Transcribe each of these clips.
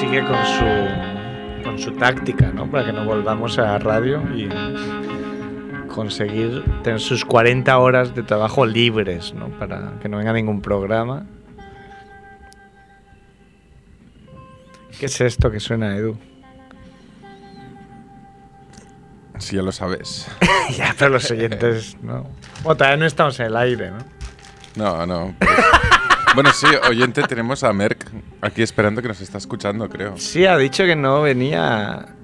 sigue con su, con su táctica, ¿no? Para que no volvamos a radio y conseguir tener sus 40 horas de trabajo libres, ¿no? Para que no venga ningún programa. ¿Qué es esto que suena, Edu? Si ya lo sabes. ya, pero los oyentes, ¿no? Bueno, todavía no estamos en el aire, ¿no? No, no. pues- bueno, sí, oyente, tenemos a Merck aquí esperando que nos está escuchando, creo. Sí, ha dicho que no venía.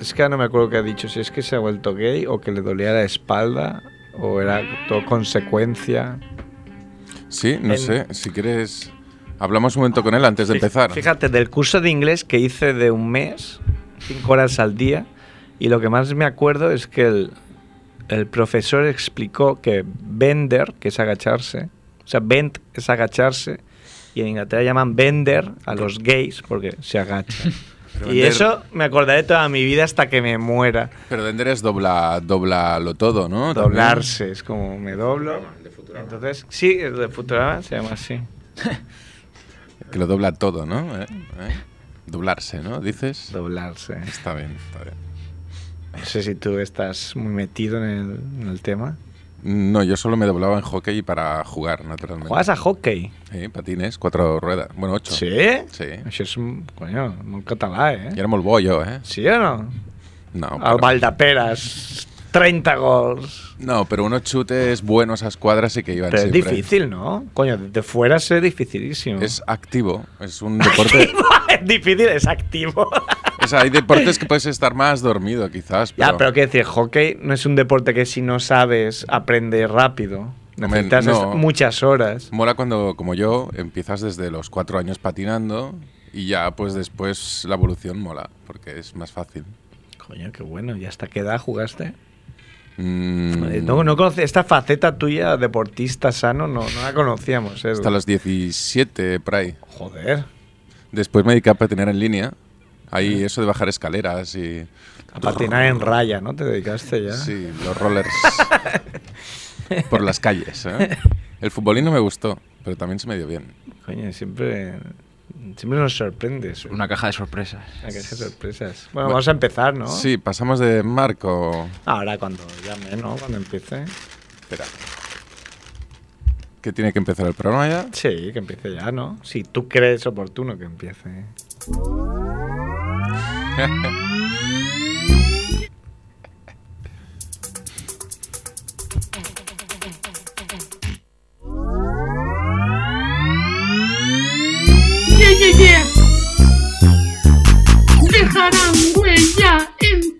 Es que no me acuerdo qué ha dicho. Si es que se ha vuelto gay o que le dolía la espalda o era todo consecuencia. Sí, no En- sé, si quieres... Hablamos un momento con él antes de empezar. Fíjate, del curso de inglés que hice de un mes, cinco horas al día, y lo que más me acuerdo es que el, el profesor explicó que bender, que es agacharse, o sea, bend es agacharse, y en Inglaterra llaman bender a los gays porque se agachan. Pero y eso me acordaré toda mi vida hasta que me muera. Pero Dender es dobla, dobla todo, ¿no? También. Doblarse, es como me doblo. Entonces, sí, el de Futurama se llama así. Que lo dobla todo, ¿no? ¿Eh? ¿Eh? Doblarse, ¿no? Dices. Doblarse. Está bien, está bien. No sé si tú estás muy metido en el, en el tema. No, yo solo me doblaba en hockey para jugar, naturalmente. ¿Juegas a hockey? Sí, patines, cuatro ruedas. Bueno, ocho. Sí? Sí. Això és, un- coño, molt català, eh? Y era molt bo jo, eh? Sí o no? No, Al pero, Valdaperas, 30 gols. no, pero unos chutes buenos a escuadras sí que iban Pero es siempre. difícil, ¿no? Coño, de fuera es dificilísimo. Es activo, es un deporte... es difícil, es activo. O sea, hay deportes que puedes estar más dormido, quizás. Pero, Ya, pero qué decir, hockey no es un deporte que si no sabes aprende rápido. Necesitas no. muchas horas. Mola cuando, como yo, empiezas desde los cuatro años patinando y ya, pues después la evolución mola, porque es más fácil. Coño, qué bueno. ¿Y hasta qué edad jugaste? Mm, No, no conoce esta faceta tuya, deportista sano, no, no la conocíamos. Edu. Hasta los 17, por ahí. Joder. Después me dediqué a patinar en línea. Ahí eso de bajar escaleras y... A patinar en raya, ¿no? Te dedicaste ya. Sí, los rollers por las calles. ¿eh? El futbolín no me gustó, pero también se me dio bien. Coño, siempre, siempre nos sorprendes. Una caja de sorpresas. Una caja de sorpresas. Bueno, vamos a empezar, ¿no? Sí, pasamos de Marco... Ahora cuando llame, ¿no? Cuando empiece. Espera. ¿Que tiene que empezar el programa ya? Sí, que empiece ya, ¿no? Si tú crees oportuno que empiece. Yeah, yeah, yeah. Dejarán huella en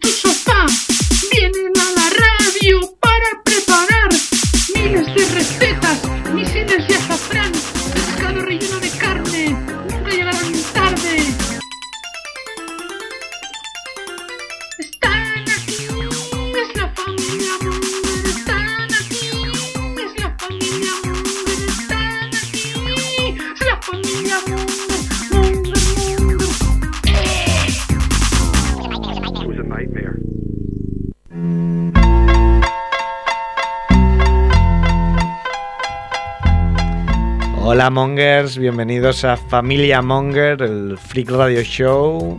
Hola Mongers, bienvenidos a Familia Monger, el Freak Radio Show.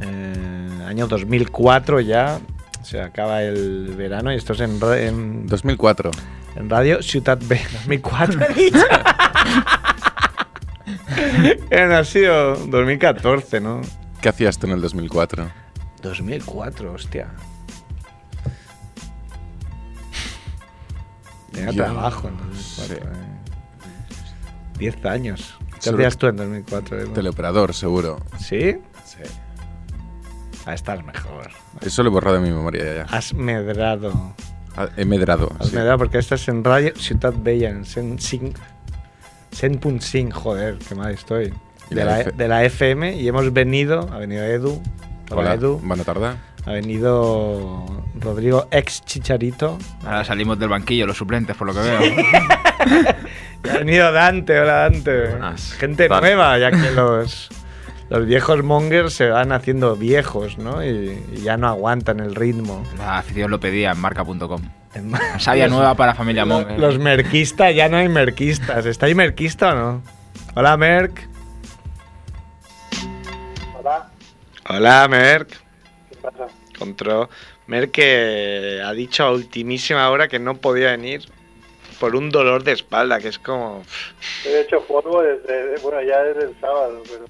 Eh, año 2004 ya, se acaba el verano y esto es en, en, 2004. en Radio Ciutat B. 2004 he dicho. Eh, ha sido 2014, ¿no? ¿Qué hacías tú en el 2004? 2004, hostia. Tenía Yo- trabajo en 2004. sí. eh. 10 años. ¿Qué hacías tú en 2004? Edu? Teleoperador, seguro. ¿Sí? Sí. A estar mejor. Eso lo he borrado de mi memoria ya. Has medrado. Ah, He medrado. Has sí. medrado porque estás en Radio Ciutat Bella, en 105. 100.5, joder, qué mal estoy. De la la, F- de la FM y hemos venido, ha venido Edu. Hola, Hola, Edu. ¿Van a tardar? Ha venido Rodrigo, ex Chicharito. Ahora salimos del banquillo, los suplentes, por lo que veo. Ha venido Dante, hola Dante. Buenas. Gente nueva, ya que los, los viejos mongers se van haciendo viejos, ¿no? Y, y ya no aguantan el ritmo. La afición lo pedía en marca.com. Sabia nueva para familia Monger. Los merquistas, ya no hay merquistas. ¿Está ahí merquista o no? Hola, Merck. Hola. Hola, Merck. ¿Qué pasa? Control. Merck que ha dicho a ultimísima hora que no podía venir por un dolor de espalda, que es como... He hecho fútbol desde, bueno, ya desde el sábado, pero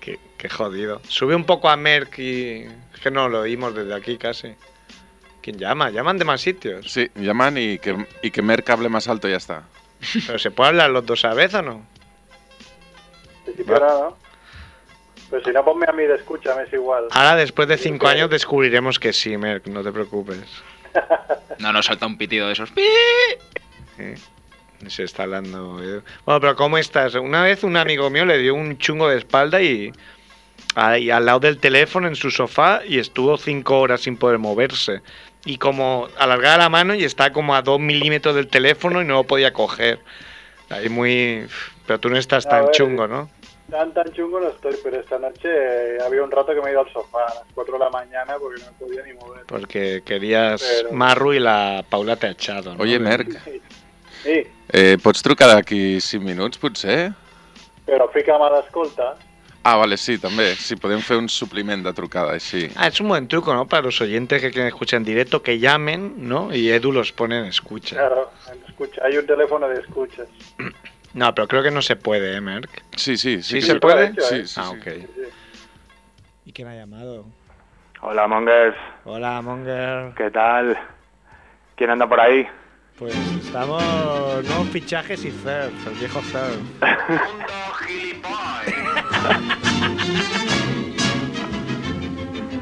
Qué, qué jodido. Sube un poco a Merck y... Es que no lo oímos desde aquí casi. ¿Quién llama? Llaman de más sitios. Sí, llaman y que, y que Merck hable más alto y ya está. ¿Pero se puede hablar los dos a la vez o no? nada, ¿no? Pero si no, ponme a mí de escucha, me es igual. Ahora, después de cinco años, descubriremos que sí, Merck, no te preocupes. No nos salta un pitido de esos. ¡Pi! Eh, Se está hablando. eh. Bueno, pero ¿cómo estás? Una vez un amigo mío le dio un chungo de espalda y ahí al lado del teléfono en su sofá y estuvo cinco horas sin poder moverse. Y como alargaba la mano y está como a dos milímetros del teléfono y no lo podía coger. Ahí muy... Pero tú no estás A tan ver. chungo, ¿no? Tan tan chungo no estoy, pero esta noche eh, había un rato que me he ido al sofá a las 4 de la mañana porque no me podía ni mover. Porque querías Pero- Marru y la Paula te ha echado, ¿no? Oye, Merck, Sí, eh, pots trucar d'aquí 5 minuts, potser? però fica mala escolta. Ah, vale, sí, també. Sí, podem fer un supliment de trucada, així. Ah, es un buen truco, ¿no? Para los oyentes que quieren escuchar en directo, que llamen, ¿no? Y Edu los pone en escucha. Claro, escucha, hay un teléfono de escuchas. No, pero creo que no se puede, ¿eh, Merck? Sí, sí, sí. ¿Sí que se puede? Sí, sí, Ah, sí. ok. ¿Y quién ha llamado? Hola, Mongers. Hola, Monger. ¿Qué tal? ¿Quién anda por ahí? Pues estamos... Nuevos fichajes y surf, el viejo surf.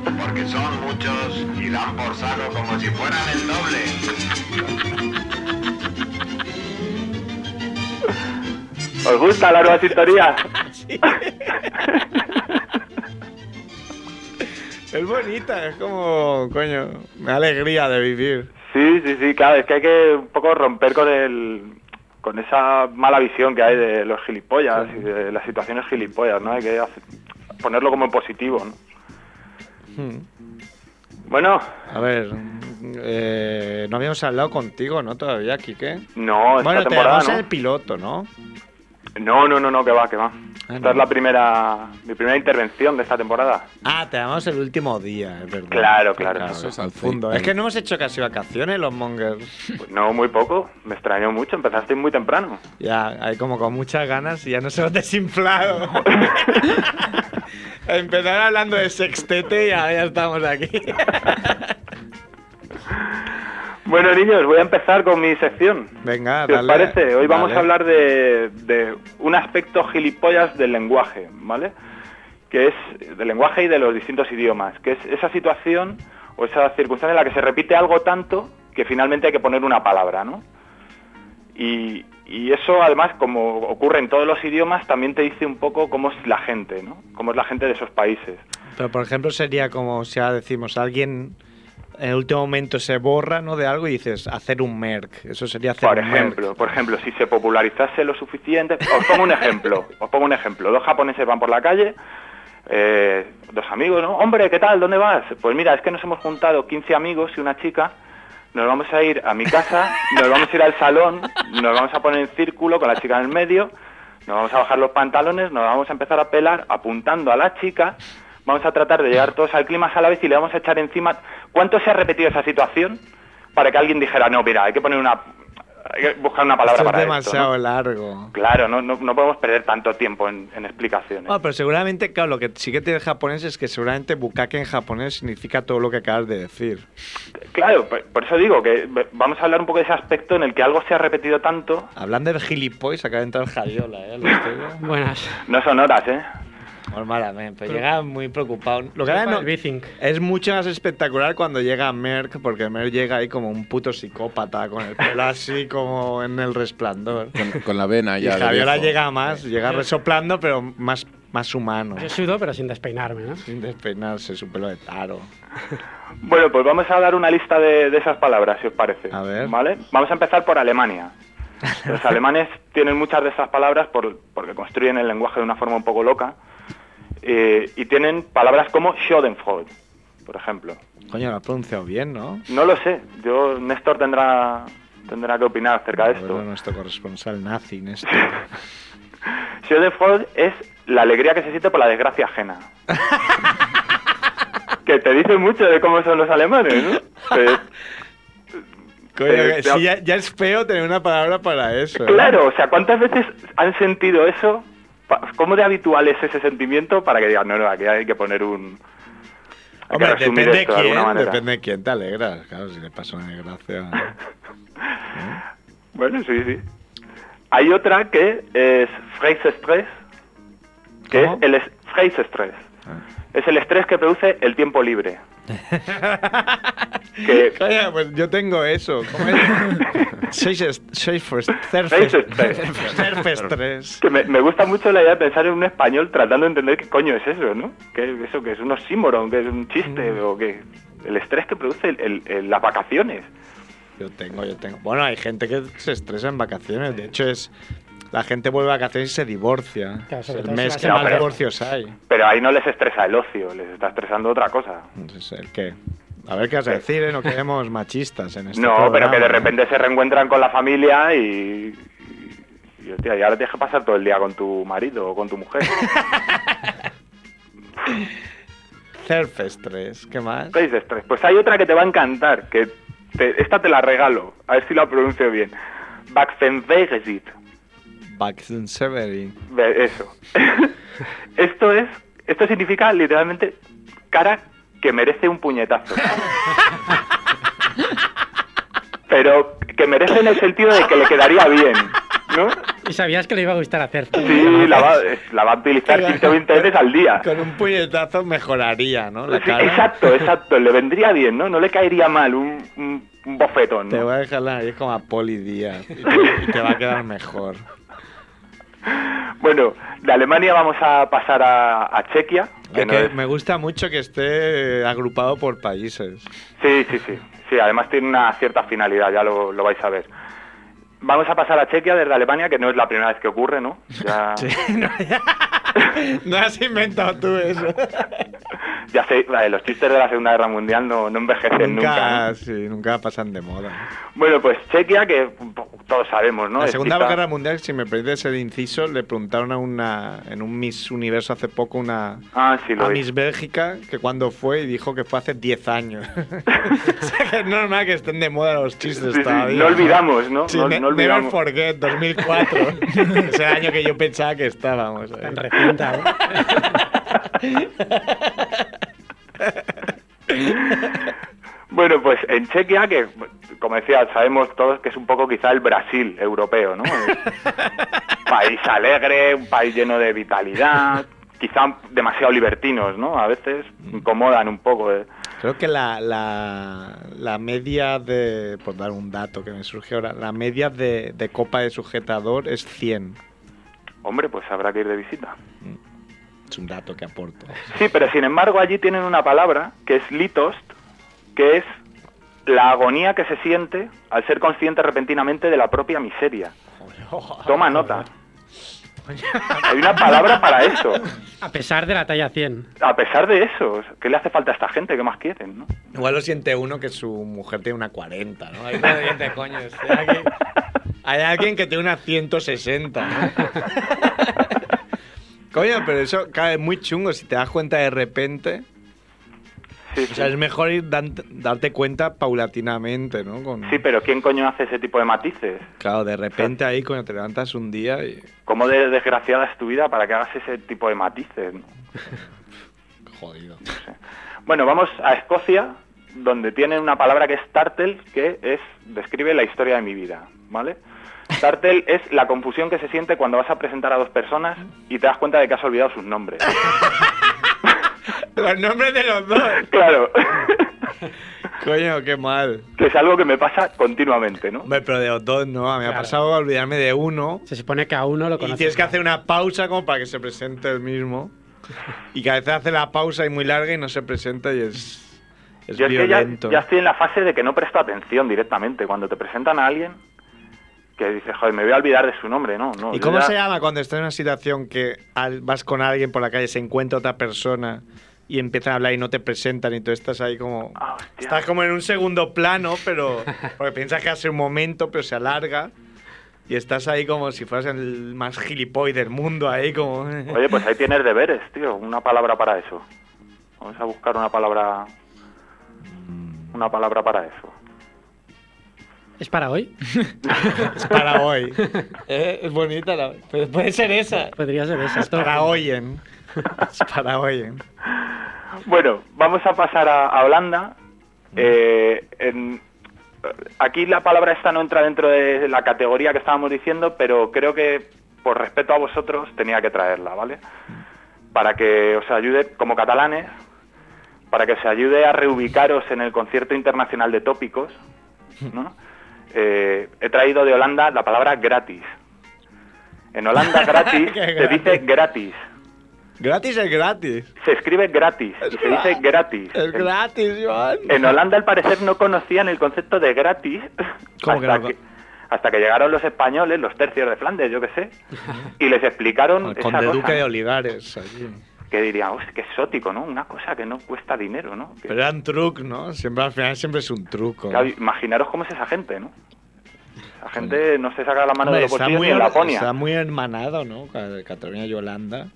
Porque son muchos y dan por saco como si fueran el doble. ¿Os gusta la nueva sintonía? Es bonita, es como... Coño, me da alegría de vivir. Sí, sí, sí, claro, es que hay que un poco romper con el con esa mala visión que hay de los gilipollas y de las situaciones gilipollas, ¿no? Hay que hacer- ponerlo como en positivo, ¿no? Hmm. Bueno, A ver, eh, no habíamos hablado contigo, ¿no? Todavía, Kike. no, esta Bueno, te temporada no. el piloto, ¿no? No, no, no, no, que va, que va. Ah, Esta no. es la primera, mi primera intervención de esta temporada. Ah, te llamamos el último día, es verdad. Claro, claro. Eso es al fin. Es que no hemos hecho casi vacaciones los mongers. Pues no, muy poco, me extrañó mucho, empezasteis muy temprano. Ya, hay como con muchas ganas y ya nos hemos desinflado. Empezaron hablando de sextete y ahora ya estamos aquí. Bueno, niños, voy a empezar con mi sección. Venga, ¿Qué os dale. parece? Hoy vamos Dale. a hablar de, de un aspecto gilipollas del lenguaje, ¿vale? Que es del lenguaje y de los distintos idiomas, que es esa situación o esa circunstancia en la que se repite algo tanto que finalmente hay que poner una palabra, ¿no? Y, y eso además, como ocurre en todos los idiomas, también te dice un poco cómo es la gente, ¿no? Cómo es la gente de esos países. Pero por ejemplo sería como si ahora decimos alguien en el último momento se borra ¿no? de algo y dices hacer un merc. Eso sería hacer Por un ejemplo, merc. por ejemplo, si se popularizase lo suficiente, os pongo un ejemplo, os pongo un ejemplo. Dos japoneses van por la calle, eh, dos amigos, ¿no? Hombre, ¿qué tal? ¿Dónde vas? Pues mira, es que nos hemos juntado 15 amigos y una chica. Nos vamos a ir a mi casa, nos vamos a ir al salón, nos vamos a poner en círculo con la chica en el medio, nos vamos a bajar los pantalones, nos vamos a empezar a pelar apuntando a la chica, vamos a tratar de llegar todos al clima a la vez y le vamos a echar encima. ¿Cuánto se ha repetido esa situación para que alguien dijera, no, mira, hay que poner una. Hay que buscar una palabra Esto es para demasiado esto? ¿no? largo. Claro, no, no, no podemos perder tanto tiempo en, en explicaciones. Ah, pero seguramente, claro, lo que sí que tiene el japonés es que seguramente bukake en japonés significa todo lo que acabas de decir. Claro, por, por eso digo que vamos a hablar un poco de ese aspecto en el que algo se ha repetido tanto. Hablando de gilipollas, acaba de entrar Javiola, ¿eh? Lo estoy viendo. Buenas. No son horas, ¿eh? Normalmente, pero llega muy preocupado. Lo que ahora no- es mucho más espectacular cuando llega Merck, porque Merck llega ahí como un puto psicópata, con el pelo así como en el resplandor. Con, con la vena Y ya. de Javiola llega más, llega resoplando, pero más, más humano. Yo sudo, pero sin despeinarme, ¿no? Sin despeinarse, su pelo de taro. Bueno, pues vamos a dar una lista de, de esas palabras, si os parece. A ver. ¿Vale? Vamos a empezar por Alemania. Los alemanes tienen muchas de esas palabras por- porque construyen el lenguaje de una forma un poco loca. Eh, y tienen palabras como Schadenfreude, por ejemplo. Coño, lo has pronunciado bien, ¿no? No lo sé. Yo, Néstor tendrá, tendrá que opinar acerca de esto. Bueno, nuestro corresponsal nazi, Néstor. Schadenfreude es la alegría que se siente por la desgracia ajena. que te dice mucho de cómo son los alemanes, ¿no? Pues, Coño, ya es feo tener una palabra para eso. ¿eh? Claro, o sea, ¿cuántas veces han sentido eso? ¿Cómo de habitual es ese sentimiento para que digan, no, no, aquí hay que poner un... Hay Hombre, que depende de esto de alguna quién, manera. depende de quién te alegras. Claro, si le pasa una desgracia. Bueno, sí, sí. Hay otra que es Freisestress, que ¿Cómo? es el es- Freisestress. Es el estrés que produce el tiempo libre. que Coño, pues yo tengo eso. ¿Cómo es? Seis surf- estrés. Que me, me gusta mucho la idea de pensar en un español tratando de entender qué coño es eso, ¿no? Que eso que es un oxímoron, que es un chiste, Mm. o que el estrés que produce el- el- el- las vacaciones. Yo tengo, yo tengo. Bueno, hay gente que se estresa en vacaciones. De hecho, es. La gente vuelve a vacaciones y se divorcia. Claro, el todo mes que más divorcios hay. Pero ahí no les estresa el ocio, les está estresando otra cosa. Entonces, ¿el qué? A ver qué vas a decir, ¿eh? No queremos machistas en este no, programa, pero que de ¿eh? repente se reencuentran con la familia y... Y, y, hostia, y ahora tienes que pasar todo el día con tu marido o con tu mujer. Surf estrés, ¿qué más? Seis estrés. Pues hay otra que te va a encantar, que te- esta te la regalo, a ver si la pronuncio bien. Baxenveigesit. Baxen Severin. Ve- Eso. esto es, esto significa literalmente cara que merece un puñetazo. Pero que merece en el sentido de que le quedaría bien, ¿no? Y sabías que le iba a gustar hacer. Sí, la va, la va a utilizar 15 o 20 veces al día. Con un puñetazo mejoraría, ¿no? La Sí, cara. exacto, exacto, le vendría bien, ¿no? No le caería mal un, un, un bofetón, Te ¿no? voy a dejar la nariz como a Poli Díaz y te, y te va a quedar mejor. Bueno, de Alemania vamos a pasar a, a Chequia. Que no es- Me gusta mucho que esté agrupado por países. Sí, sí, sí. Sí, además tiene una cierta finalidad, ya lo, lo vais a ver. Vamos a pasar a Chequia desde Alemania, que no es la primera vez que ocurre, ¿no? Ya, Sí, no, no has inventado tú eso. ya sé, vale, los chistes de la Segunda Guerra Mundial no, no envejecen nunca. Nunca, ¿no? sí, nunca pasan de moda. Bueno, pues Chequia, que todos sabemos, ¿no? la Segunda Guerra Mundial, si me permites el inciso, le preguntaron a una en un Miss Universo hace poco una Ah, sí, lo a vi. Miss Bélgica que cuando fue y dijo que fue hace 10 años. o sea que es normal que estén de moda los chistes Sí, sí, todavía. no olvidamos, ¿no? Sí, No- ne- no olvidamos. Never Forget 2004. es el año que yo pensaba que estábamos. ahí. Tan reciente, ¿eh? Bueno, pues en Chequia, que como decía, sabemos todos que es un poco quizá el Brasil europeo, ¿no? País alegre, un país lleno de vitalidad, quizá demasiado libertinos, ¿no? A veces incomodan un poco. ¿eh? Creo que la, la, la media de, por dar un dato que me surgió ahora, la media de, de copa de sujetador es 100. Hombre, pues habrá que ir de visita. Es un dato que aporto. Sí, pero sin embargo allí tienen una palabra que es litost, que es la agonía que se siente al ser consciente repentinamente de la propia miseria. Toma nota. Hay una palabra para eso. A pesar de la talla 100. A pesar de eso, ¿qué le hace falta a esta gente? ¿Qué más quieren? ¿no? Igual lo siente uno que su mujer tiene una 40, ¿no? Hay, uno que dice, coño, este aquí- hay alguien que tiene una 160, ¿no? Coño, pero eso es muy chungo si te das cuenta de repente. Sí, O sea, sí. es mejor ir dan- darte cuenta paulatinamente, ¿no? Con, Sí, pero ¿quién coño hace ese tipo de matices? Claro, de repente ahí cuando te levantas un día y... ¿Cómo de desgraciada es tu vida para que hagas ese tipo de matices? no? Jodido. Bueno, vamos a Escocia, donde tienen una palabra que es tartel, que es describe la historia de mi vida, ¿vale? Tartel es la confusión que se siente cuando vas a presentar a dos personas y te das cuenta de que has olvidado sus nombres. Los nombres de los dos. claro, Coño, qué mal. que es algo que me pasa continuamente, ¿no? Hombre, pero de los dos no. A mí me ha pasado olvidarme de uno. Se supone que a uno lo Y conoces. tienes que hacer una pausa como para que se presente el mismo. Y que a veces hace la pausa y muy larga y no se presenta y es, es Yo es que ya, violento. ya estoy en la fase de que no presto atención directamente. Cuando te presentan a alguien que dices, joder, me voy a olvidar de su nombre, ¿no? no ¿Y cómo ya- se llama cuando estás en una situación que vas con alguien por la calle, se encuentra otra persona y empiezan a hablar y no te presentan y tú estás ahí como... Ah. Estás como en un segundo plano, pero... Porque piensas que hace un momento, pero se alarga. Y estás ahí como si fueras el más gilipoy del mundo, ahí como... Oye, pues ahí tienes deberes, tío. Una palabra para eso. Vamos a buscar una palabra. Una palabra para eso. ¿Es para hoy? es para hoy. Eh, Es bonita la... Pero puede ser esa. Podría ser esa. Es para hoyen. Es para hoyen. Bueno, vamos a pasar a, a Holanda. Eh, en- aquí la palabra esta no entra dentro de la categoría que estábamos diciendo, pero creo que por respeto a vosotros tenía que traerla, ¿vale? Para que os ayude, como catalanes, para que os ayude a reubicaros en el concierto internacional de tópicos, ¿no? Eh, he traído de Holanda la palabra gratis. En Holanda gratis se dice gratis. Gratis es gratis. Se escribe gratis y se dice gratis. Es gratis, Joan. En Holanda, al parecer, no conocían el concepto de gratis ¿Cómo hasta, que, hasta que llegaron los españoles, los tercios de Flandes, yo qué sé, y les explicaron El esa duque de. Olivares. allí. Que dirían, "Hostia, qué exótico, ¿no? Una cosa que no cuesta dinero, ¿no? Que- Pero era un truco, ¿no? Siempre al final siempre es un truco. claro, imaginaros cómo es esa gente, ¿no? Esa gente no se saca la mano Hombre, de los bolsillos muy, en Laponia. está muy hermanado, ¿no? Ca- Cataluña y Holanda.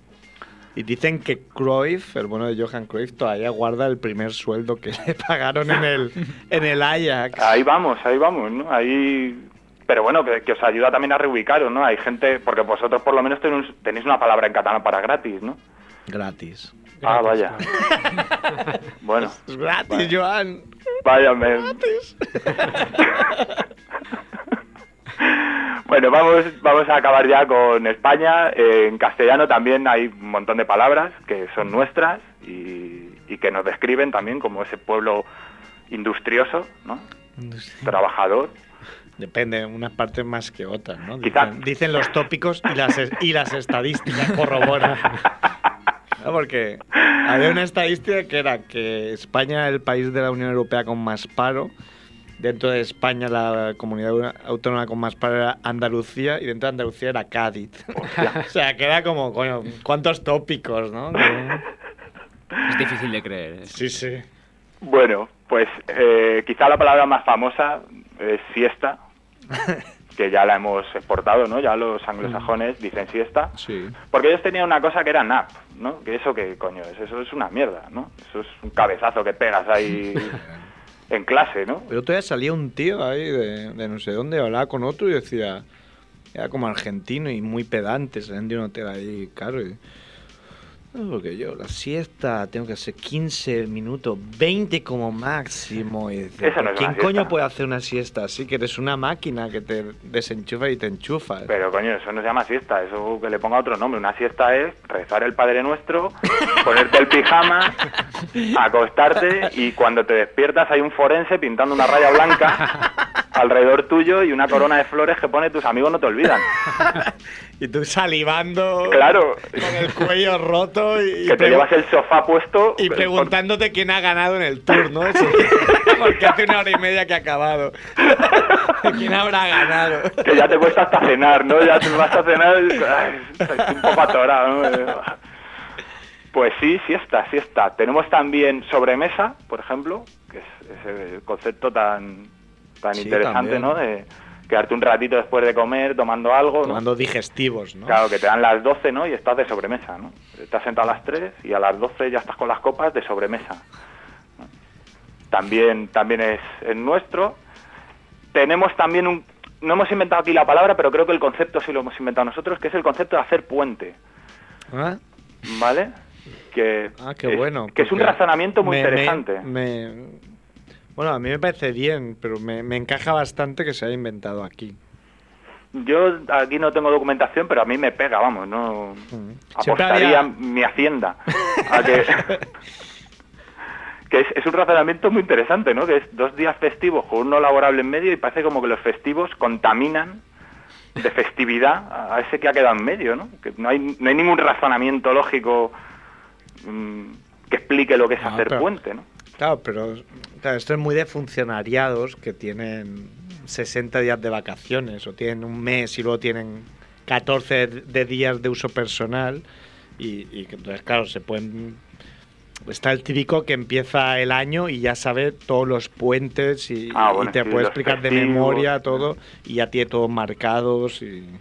Y dicen que Cruyff, el bueno de Johan Cruyff, todavía guarda el primer sueldo que le pagaron en el, en el Ajax. Ahí vamos, ahí vamos, ¿no? Ahí... Pero bueno, que, que os ayuda también a reubicaros, ¿no? Hay gente, porque vosotros por lo menos tenéis, tenéis una palabra en catalán para gratis, ¿no? Gratis. Ah, vaya. Bueno, Es gratis, Joan. vaya, me... Bueno, vamos, vamos a acabar ya con España. Eh, en castellano también hay un montón de palabras que son nuestras y, y que nos describen también como ese pueblo industrioso, ¿no? Trabajador. Depende, unas partes más que otras, ¿no? Dicen, dicen los tópicos y las, es- y las estadísticas corroboran. ¿No? Porque había una estadística que era que España era el país de la Unión Europea con más paro. Dentro de España la comunidad autónoma con más paro era Andalucía y dentro de Andalucía era Cádiz. o sea, que era como, coño, ¿cuántos tópicos, no? Es difícil de creer. ¿eh? Sí, sí. Bueno, pues eh, quizá la palabra más famosa es siesta, que ya la hemos exportado, ¿no? Ya los anglosajones dicen siesta. Sí. Porque ellos tenían una cosa que era nap, ¿no? Que eso que coño es, eso es una mierda, ¿no? Eso es un cabezazo que pegas ahí en clase, ¿no? Pero todavía salía un tío ahí de, de no sé dónde, hablaba con otro y decía, era como argentino y muy pedante, salían de un hotel ahí caro. Y, porque yo la siesta tengo que hacer 15 minutos, 20 como máximo. Y no ¿Quién coño siesta. puede hacer una siesta así? Que eres una máquina que te desenchufa y te enchufa. Pero coño, eso no se llama siesta, eso que le ponga otro nombre. Una siesta es rezar el Padre Nuestro, ponerte el pijama, acostarte y cuando te despiertas hay un forense pintando una raya blanca alrededor tuyo y una corona de flores que pone tus amigos no te olvidan. Y tú salivando Claro, con el cuello roto y, que te llevas el sofá puesto y preguntándote quién ha ganado en el tour, ¿no? Sí. Porque hace una hora y media que ha acabado. ¿Quién habrá ganado? que ya te cuesta hasta cenar, ¿no? Ya te vas a cenar ay, un poco atorado, ¿no? Pues sí, siesta, siesta. Tenemos también sobremesa, por ejemplo, que es ese concepto tan, tan Sí, interesante, también. ¿no? De quedarte un ratito después de comer tomando algo, ¿no? Tomando digestivos, ¿no? Claro, que te dan las 12, ¿no? Y estás de sobremesa, ¿no? Estás sentado a las 3 y a las 12 ya estás con las copas de sobremesa. ¿no? También, también es, es nuestro. Tenemos también un... No hemos inventado aquí la palabra, pero creo que el concepto sí lo hemos inventado nosotros, que es el concepto de hacer puente, ¿Ah? ¿vale? Que, Ah, qué es- bueno. Que es un razonamiento muy me- me- interesante. me- bueno, a mí me parece bien, pero me, me encaja bastante que se haya inventado aquí. Yo aquí no tengo documentación, pero a mí me pega, vamos, no... Mm. Siempre apostaría había- mi hacienda a que, que es, es un razonamiento muy interesante, ¿no? Que es dos días festivos con uno laborable en medio y parece como que los festivos contaminan de festividad a ese que ha quedado en medio, ¿no? Que no hay, no hay ningún razonamiento lógico mm, que explique lo que es Ah, hacer pero- puente, ¿no? Claro, pero claro, esto es muy de funcionariados que tienen 60 días de vacaciones o tienen un mes y luego tienen 14 de días de uso personal y, y entonces, claro, se pueden está el típico que empieza el año y ya sabe todos los puentes y, Ah, y te sí, puede explicar de memoria todo y ya tiene todos marcados y...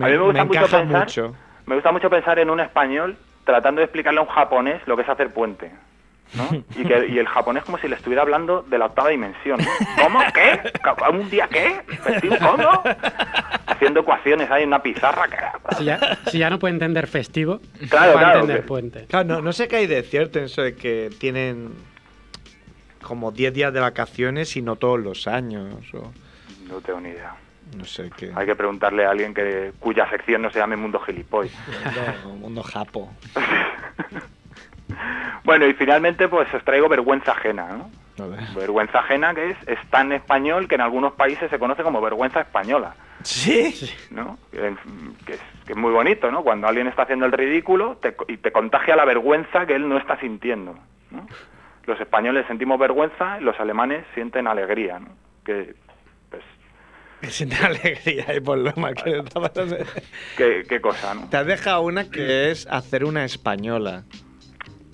a mí me gusta mucho encaja pensar, mucho. me gusta mucho pensar en un español tratando de explicarle a un japonés lo que es hacer puente. ¿No? Y, que, y el japonés como si le estuviera hablando de la octava dimensión. ¿Cómo? ¿Qué? ¿Ca- ¿Un día qué? ¿Festivo? ¿Cómo? Haciendo ecuaciones ahí en una pizarra. que- Si ya, si ya no puede entender festivo, Claro, no a claro, entender que- puente. Claro, no, no sé qué hay de cierto en eso de que tienen como 10 días de vacaciones y no todos los años. O No tengo ni idea. no sé qué. Hay que preguntarle a alguien que cuya sección no se llame Mundo Gilipoy. Mundo, mundo japo. Bueno, y finalmente pues os traigo vergüenza ajena, ¿no? A ver. Vergüenza ajena que es, es tan español que en algunos países se conoce como vergüenza española, ¿Sí? ¿no? Que, es, que es muy bonito, ¿no? Cuando alguien está haciendo el ridículo te co- y te contagia la vergüenza que él no está sintiendo, ¿no? Los españoles sentimos vergüenza, los alemanes sienten alegría, ¿no? Que, pues, Me siento alegría y por lo mal que estaba pasando. qué, qué cosa, ¿no? Te has dejado una que es hacer una española.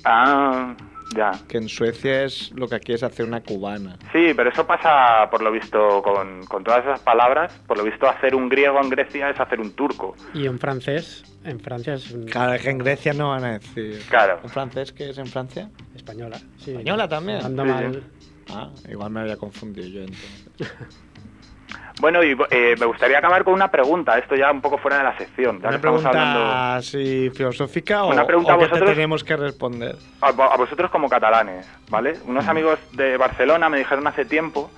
Ah, ya. Que en Suecia es lo que aquí es hacer una cubana. Sí, pero eso pasa, por lo visto, con, con todas esas palabras. Por lo visto, hacer un griego en Grecia es hacer un turco. Y en francés, en Francia es un- Claro, es que en Grecia no van a decir. Claro. ¿En francés qué es en Francia? española. sí. ¿Española también? Ando Sí, mal. Ah, igual me había confundido yo entonces. Bueno, y eh, me gustaría acabar con una pregunta. Esto ya un poco fuera de la sección. Ya que ¿Una pregunta hablando así filosófica o, Una pregunta o que a vosotros. te tenemos que responder? a, a vosotros como catalanes, ¿vale? Unos Mm. amigos de Barcelona me dijeron hace tiempo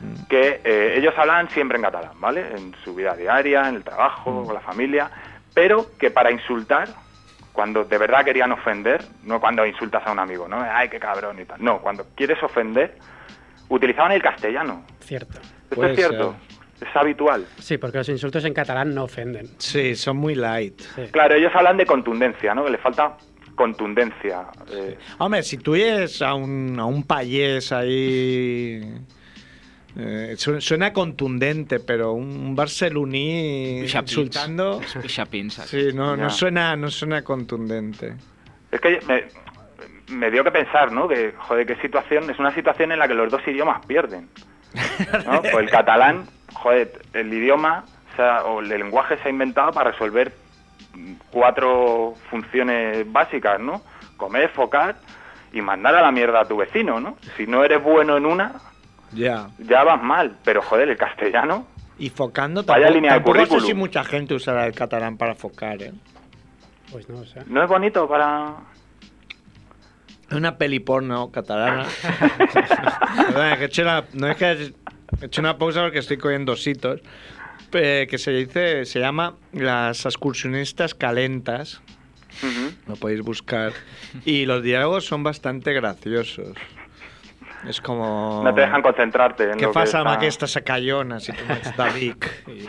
Mm. que eh, ellos hablan siempre en catalán, ¿vale? En su vida diaria, en el trabajo, Mm. con la familia, pero que para insultar, cuando de verdad querían ofender, no cuando insultas a un amigo, ¿no? Ay, qué cabrón y tal. No, cuando quieres ofender, utilizaban el castellano. Cierto. Esto Puede es cierto, es habitual. Sí, porque los insultos en catalán no ofenden. Sí, son muy light. Sí. Claro, ellos hablan de contundencia, ¿no? Que le falta contundencia. eh, Hombre, si tú oyes a un, a un payés ahí... eh, su- suena contundente, pero un barceloní insultando... Pixapins. Sí, no, no, suena, no suena contundente. Es que me, me dio que pensar, ¿no? Que, joder, qué situación, es una situación en la que los dos idiomas pierden. ¿no? Pues el catalán, joder, el idioma o, sea, o el lenguaje se ha inventado para resolver cuatro funciones básicas, ¿no? Comer, focar y mandar a la mierda a tu vecino, ¿no? Si no eres bueno en una, Ya. ya vas mal, pero joder, el castellano, Y focando Vaya tampoco, línea tampoco sé si mucha gente usará el catalán para focar, ¿eh? Pues no, o sea. no es bonito para... Una peli porno catalana. Perdona, que una, no es que he hecho una pausa porque estoy cogiendo ositos. eh, que se dice, se llama Las excursionistas calentas. Ujú. Lo podéis buscar. Y los diálogos son bastante graciosos. Es como... No te dejan concentrarte en ¿Qué lo que pasa, está- amb aquesta sacallona, si de Vic? Y-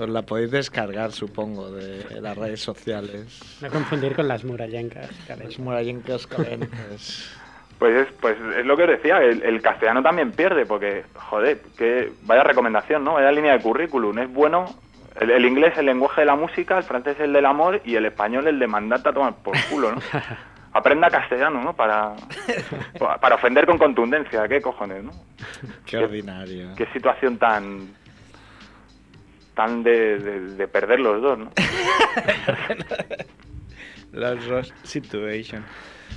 Os la podéis descargar, supongo, de las redes sociales. No confundir con las murallencas. caray. Las murallencas calentes. Pues es, pues es lo que os decía, el, el castellano también pierde, porque, joder, que vaya recomendación, ¿no? Vaya línea de currículum. Es bueno, el, el inglés el lenguaje de la música, el francés el del amor y el español el de mandata a tomar por culo, ¿no? Aprenda castellano, ¿no? Para, para ofender con contundencia, ¿qué cojones, no? Qué ordinario. Qué situación tan tan de, de- de perder los dos, ¿no? Las dos situation.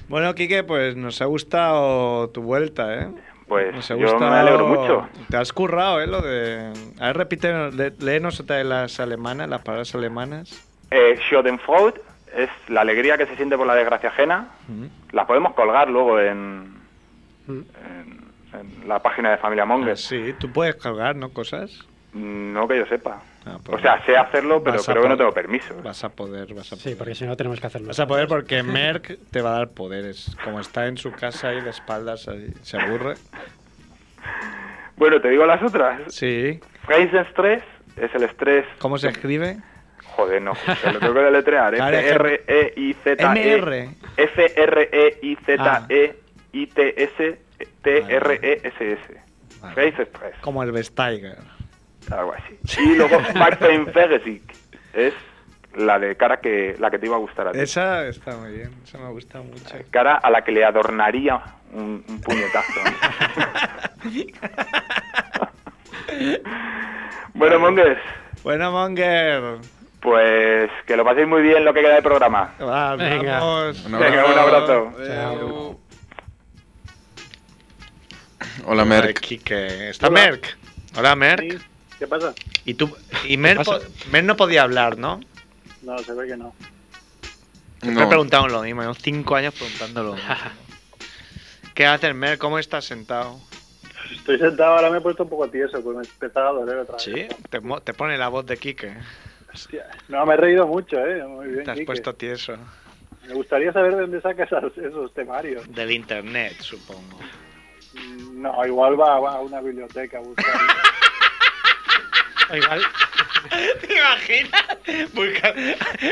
Bueno, Quique, pues nos ha gustado tu vuelta, ¿eh? Pues Nos ha yo me alegro mucho. Te has currado, ¿eh? Lo de... A ver, repite, lé- léenos otra de las alemanas, las palabras alemanas. Eh, Schadenfreude es la alegría que se siente por la desgracia ajena. Mm. La podemos colgar luego en, Mm. en, en la página de Familia Monger. Ah, sí, tú puedes colgar, ¿no? Cosas. No que yo sepa. Ah, pues o sea, sé hacerlo, pero creo que no tengo permiso. Vas a poder, vas a poder. Sí, porque si no tenemos que hacerlo. Vas a poder porque Merck te va a dar poderes. Como está en su casa ahí de espaldas, ahí, se aburre. Bueno, te digo las otras. Sí. Stress es el estrés. ¿Cómo se escribe? Joder, no. Te lo tengo que deletrear. F-R-E-I-Z-E. F-R-E-I-Z-E-I-T-S-T-R-E-S-S. Stress. Como el Vestiger. Algo así. Y luego Martin Fergesik es la de cara que la que te iba a gustar a ti. Esa está muy bien, esa me gusta mucho. Cara a la que le adornaría un, un puñetazo. bueno, Mongues, Bueno, Monger. pues que lo paséis muy bien lo que queda de programa. Va, Venga. vamos. Un Venga, un abrazo. Adeu. Hola, Merck. Quique. ¿Está Hola. Merck? Hola, Merck. ¿Qué pasa? Y tú y po- Merck no podía hablar, ¿no? No, se ve que no. Me No. preguntamos lo mismo, llevo cinco años preguntando lo mismo. ¿Qué haces, Merck? ¿Cómo estás sentado? Estoy sentado, ahora me he puesto un poco tieso, pues me empezaba a doler otra vez. ¿Sí? Te, mo- te pone la voz de Quique. Hostia. No, me he reído mucho, ¿eh? Muy bien, Te has Quique. puesto tieso. Me gustaría saber de dónde sacas esos, esos temarios. Del internet, supongo. Mm, No, igual va, va a una biblioteca a buscar. O igual, ¿Te imaginas? Busca-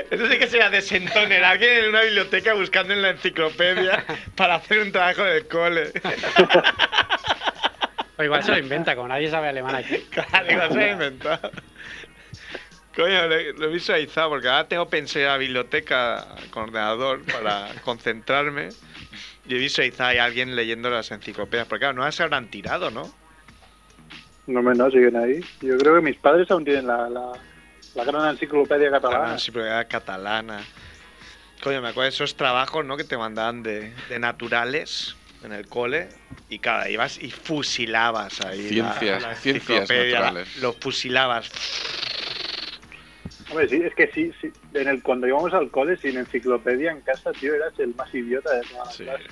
Eso sí que sería desentoner. Alguien en una biblioteca buscando en la enciclopedia para hacer un trabajo de cole. o igual se lo inventa, como nadie sabe alemán aquí. Claro, igual se lo he inventado. Coño, lo, he visualizado porque ahora tengo pensé a la biblioteca con ordenador para concentrarme. Y he visualizado a alguien leyendo las enciclopedias. Porque claro, no las habrán tirado, ¿no? No, me no, siguen ahí. Yo creo que mis padres aún tienen la, la, la gran enciclopedia La catalana. enciclopedia catalana. Coño, me acuerdo de esos trabajos, ¿no? Que te mandaban de, de naturales en el cole. Y cada ibas y fusilabas ahí. la- Ciencias, la ciencias enciclopedia, naturales. Lo fusilabas. Hombre, sí, es que sí, sí. En el, cuando íbamos al cole sin enciclopedia en casa, tío, eras el más idiota de toda la Sí. clase.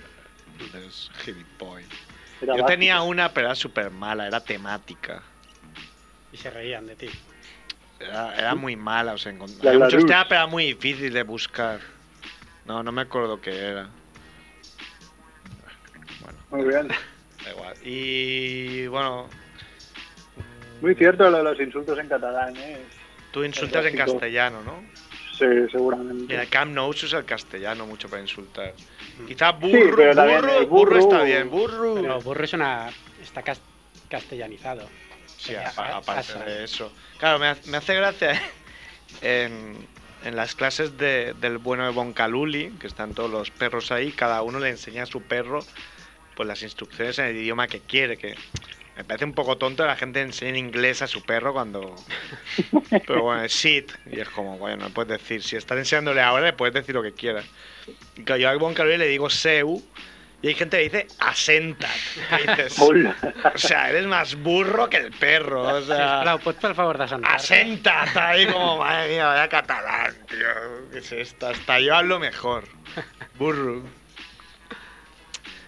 Es gilipollas. Era Yo básico. tenía una, pero era súper mala, era temática. Y se reían de ti. Era, era muy mala, o sea, encont- La había muchos temas, pero era muy difícil de buscar. No, no me acuerdo qué era. Bueno, Muy bien. da igual. Y bueno, Muy cierto lo de los insultos en catalán, ¿eh? tú insultas en castellano, ¿no? Sí, seguramente. el Camp Nou se usa el castellano mucho para insultar. Quizás Sí, burro, pero también burro, burro burro- está bien, burro. Pero burro es una. está cas- castellanizado. Sí, aparte asa. de eso. Claro, me hace gracia en, en las clases de- del bueno de Boncaluli, que están todos los perros ahí, cada uno le enseña a su perro pues las instrucciones en el idioma que quiere, que me parece un poco tonto que la gente enseñe en inglés a su perro cuando... Pero bueno, es sit, y es como, bueno, no puedes decir, si estás enseñándole ahora, le puedes decir lo que quieras. Y claro, yo a Boncaluli le digo seu, y hay gente que dice asentat. Dices, o sea, eres más burro que el perro. O sea, Sisplau, pots per favor desentar asenta, está ahí como, madre mía, vaya catalán, tío. ¿Qué es esto? Hasta yo hablo mejor. Burro.